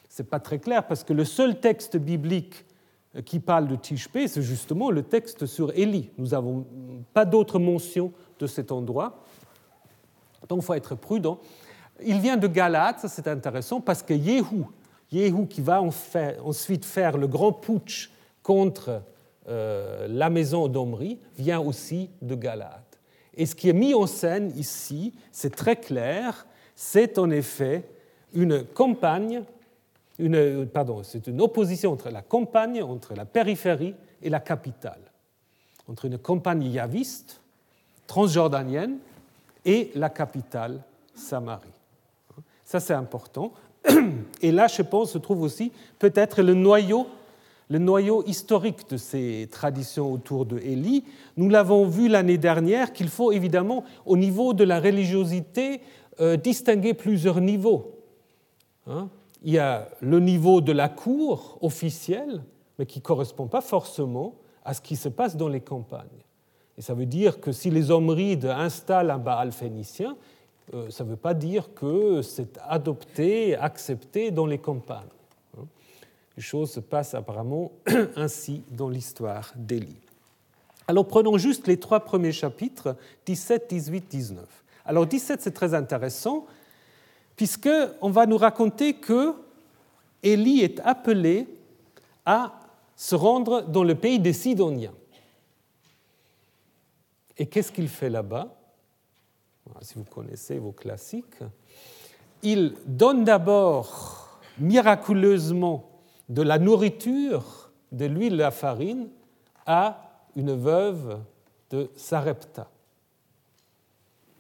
ce n'est pas très clair parce que le seul texte biblique qui parle de Tishpé, c'est justement le texte sur Élie. Nous n'avons pas d'autre mention de cet endroit. Donc il faut être prudent. Il vient de Galate, c'est intéressant, parce que Yehou, Yehou qui va ensuite faire le grand putsch contre euh, la maison d'Omri, vient aussi de Galate. Et ce qui est mis en scène ici, c'est très clair, c'est en effet une campagne, une, pardon, c'est une opposition entre la campagne, entre la périphérie et la capitale, entre une campagne yaviste, transjordanienne, et la capitale, Samarie. Ça, c'est important. Et là, je pense, se trouve aussi peut-être le noyau, le noyau historique de ces traditions autour de Élie. Nous l'avons vu l'année dernière qu'il faut évidemment, au niveau de la religiosité, euh, distinguer plusieurs niveaux. Hein? Il y a le niveau de la cour officielle, mais qui ne correspond pas forcément à ce qui se passe dans les campagnes. Et ça veut dire que si les Omrides installent un Baal phénicien, euh, ça ne veut pas dire que c'est adopté, accepté dans les campagnes. Les choses se passent apparemment ainsi dans l'histoire d'Élie. Alors prenons juste les trois premiers chapitres, 17, 18, 19. Alors 17, c'est très intéressant, puisqu'on va nous raconter que Élie est appelé à se rendre dans le pays des Sidoniens. Et qu'est-ce qu'il fait là-bas? Si vous connaissez vos classiques, il donne d'abord miraculeusement de la nourriture, de l'huile, de la farine à une veuve de Sarepta.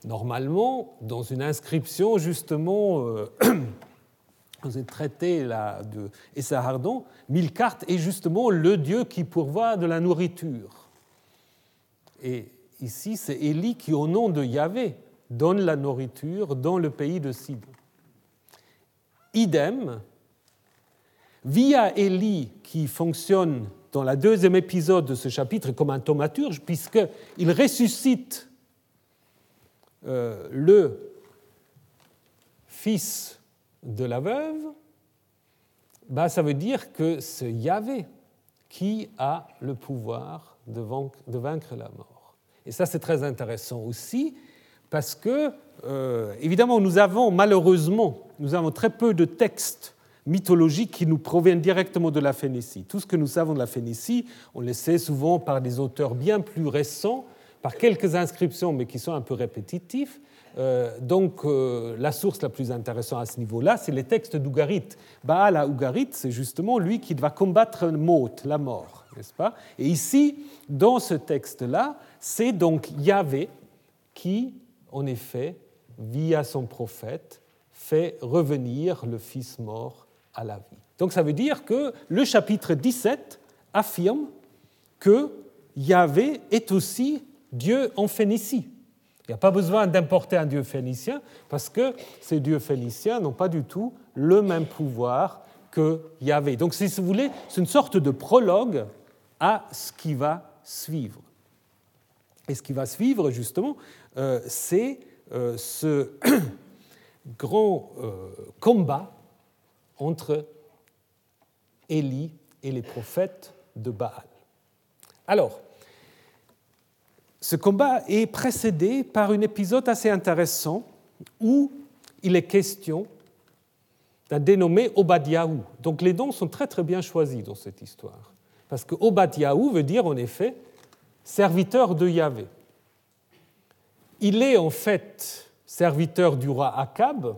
Normalement, dans une inscription, justement, euh, dans un traité là, de Essahardon, Milcart est justement le dieu qui pourvoit de la nourriture. Et ici, c'est Élie qui, au nom de Yahvé, donne la nourriture dans le pays de Sidon. Idem, via Élie, qui fonctionne dans le deuxième épisode de ce chapitre comme un thaumaturge, puisqu'il ressuscite euh, le fils de la veuve, bah, ça veut dire que c'est Yahvé qui a le pouvoir de vaincre la mort. Et ça, c'est très intéressant aussi, parce que, euh, évidemment, nous avons malheureusement, nous avons très peu de textes mythologiques qui nous proviennent directement de la Phénicie. Tout ce que nous savons de la Phénicie, on le sait souvent par des auteurs bien plus récents, par quelques inscriptions, mais qui sont un peu répétitifs. Euh, donc, euh, la source la plus intéressante à ce niveau-là, c'est les textes d'Ougarit. Baal à Ougarit, c'est justement lui qui va combattre Maut, la mort, n'est-ce pas? Et ici, dans ce texte-là, c'est donc Yahvé qui, en effet, via son prophète, fait revenir le Fils mort à la vie. Donc ça veut dire que le chapitre 17 affirme que Yahvé est aussi Dieu en Phénicie. Il n'y a pas besoin d'importer un Dieu phénicien parce que ces dieux phéniciens n'ont pas du tout le même pouvoir que Yahvé. Donc si vous voulez, c'est une sorte de prologue à ce qui va suivre. Et ce qui va suivre, justement, euh, c'est euh, ce grand euh, combat entre Élie et les prophètes de Baal. Alors, ce combat est précédé par un épisode assez intéressant où il est question d'un dénommé Obadiahou. Donc les noms sont très très bien choisis dans cette histoire. Parce que Obadiahou veut dire en effet serviteur de Yahvé. Il est en fait serviteur du roi Akab,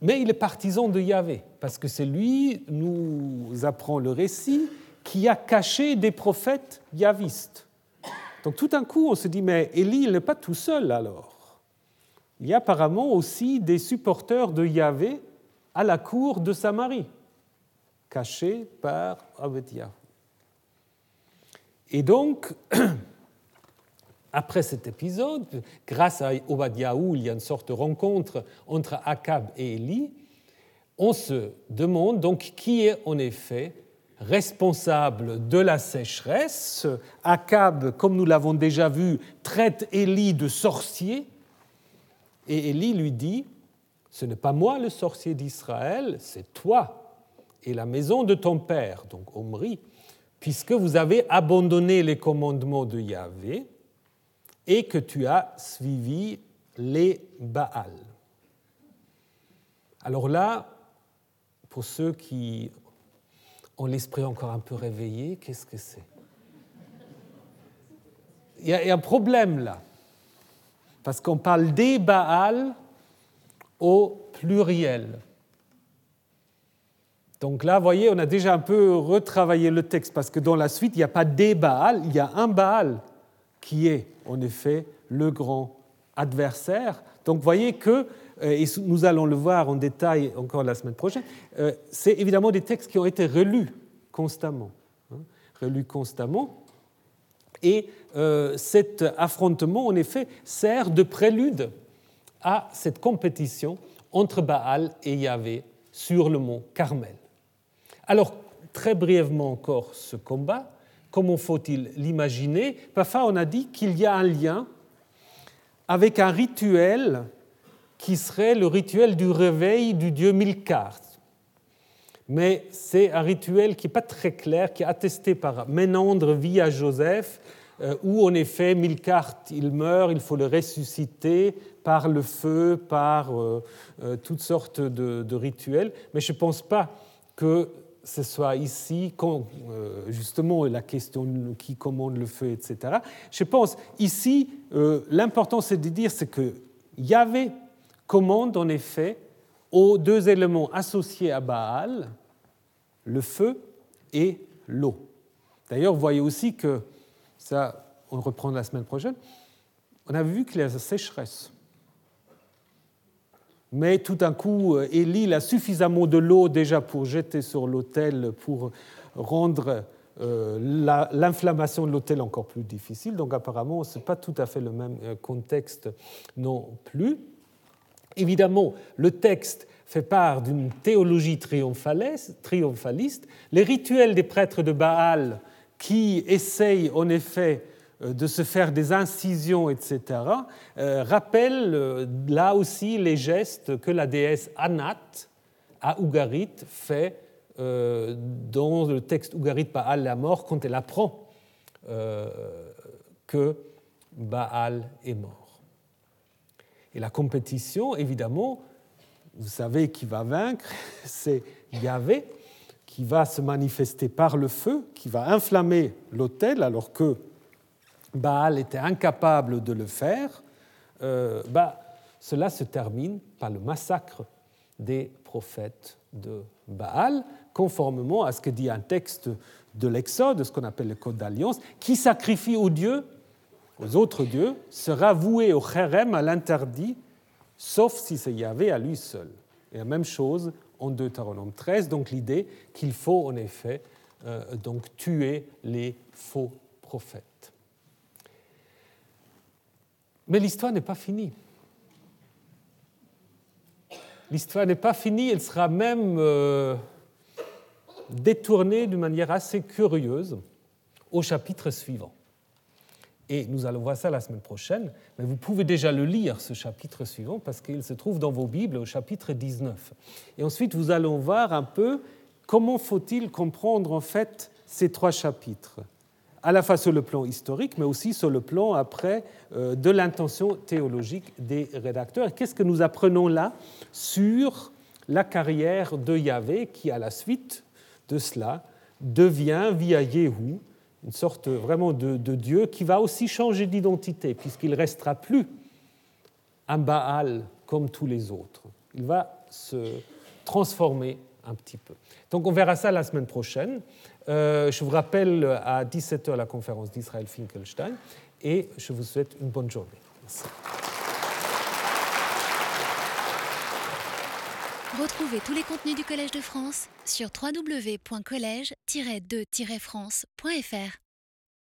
mais il est partisan de Yahvé, parce que c'est lui, nous apprend le récit, qui a caché des prophètes yavistes. Donc tout d'un coup, on se dit, mais Élie n'est pas tout seul alors. Il y a apparemment aussi des supporters de Yahvé à la cour de Samarie, cachés par Abediah. Et donc, après cet épisode, grâce à Obadiahou, il y a une sorte de rencontre entre Akab et Élie, on se demande donc qui est en effet responsable de la sécheresse. Akab, comme nous l'avons déjà vu, traite Élie de sorcier. Et Élie lui dit, ce n'est pas moi le sorcier d'Israël, c'est toi et la maison de ton père, donc Omri, puisque vous avez abandonné les commandements de Yahvé et que tu as suivi les Baals. Alors là, pour ceux qui ont l'esprit encore un peu réveillé, qu'est-ce que c'est? Il y a un problème là, parce qu'on parle des Baals au pluriel. Donc là, vous voyez, on a déjà un peu retravaillé le texte, parce que dans la suite, il n'y a pas des Baals, il y a un Baal qui est en effet le grand adversaire. Donc vous voyez que, euh, et nous allons le voir en détail encore la semaine prochaine, euh, c'est évidemment des textes qui ont été relus constamment. Hein, relus constamment. Et euh, cet affrontement, en effet, sert de prélude à cette compétition entre Baal et Yahvé sur le mont Carmel. Alors, très brièvement encore, ce combat, comment faut-il l'imaginer? Parfois, on a dit qu'il y a un lien avec un rituel qui serait le rituel du réveil du dieu Milkart. Mais c'est un rituel qui n'est pas très clair, qui est attesté par Ménandre via Joseph, euh, où en effet Milkart, il meurt, il faut le ressusciter par le feu, par euh, euh, toutes sortes de, rituels. Mais je ne pense pas que ce soit ici, quand, justement, la question qui commande le feu, etc. Je pense ici, l'important c'est de dire c'est que Yahvé commande en effet aux deux éléments associés à Baal, le feu et l'eau. D'ailleurs, vous voyez aussi que, ça on reprend la semaine prochaine, on a vu qu'il y a la sécheresse. Mais tout d'un coup, Élie a suffisamment de l'eau déjà pour jeter sur l'autel, pour rendre euh, l'inflammation de l'autel encore plus difficile. Donc apparemment, ce n'est pas tout à fait le même euh, contexte non plus. Évidemment, le texte fait part d'une théologie triomphaliste. Les rituels des prêtres de Baal qui essayent en effet euh, de se faire des incisions, etc., euh, rappellent euh, là aussi les gestes que la déesse Anat à Ougarit fait dans le texte Ougarit Baal la mort quand elle apprend que Baal est mort. Et la compétition, évidemment, vous savez qui va vaincre, c'est Yahvé, qui va se manifester par le feu, qui va inflammer l'autel alors que Baal était incapable de le faire. Euh, bah, cela se termine par le massacre des prophètes de Baal, conformément à ce que dit un texte de l'Exode, ce qu'on appelle le Code d'Alliance, qui sacrifie aux dieux, aux autres dieux, sera voué au chérem, à l'interdit, sauf si c'est Yahvé à lui seul. Et la même chose en Deutéronome 13, donc l'idée qu'il faut en effet euh, donc tuer les faux prophètes. Mais l'histoire n'est pas finie. L'histoire n'est pas finie, elle sera même euh, détournée d'une manière assez curieuse au chapitre suivant. Et nous allons voir ça la semaine prochaine, mais vous pouvez déjà le lire, ce chapitre suivant, parce qu'il se trouve dans vos Bibles au chapitre 19. Et ensuite, vous allons voir un peu comment faut-il comprendre en fait ces trois chapitres, à la fois sur le plan historique, mais aussi sur le plan après euh, de l'intention théologique des rédacteurs. Qu'est-ce que nous apprenons là sur la carrière de Yahvé qui, à la suite de cela, devient via Yéhou une sorte vraiment de, Dieu qui va aussi changer d'identité, puisqu'il ne restera plus un Baal comme tous les autres. Il va se transformer un petit peu. Donc on verra ça la semaine prochaine. Euh, je vous rappelle à 17h la conférence d'Israël Finkelstein et je vous souhaite une bonne journée. Retrouvez tous les contenus du Collège de France sur www.colège-2-france.fr.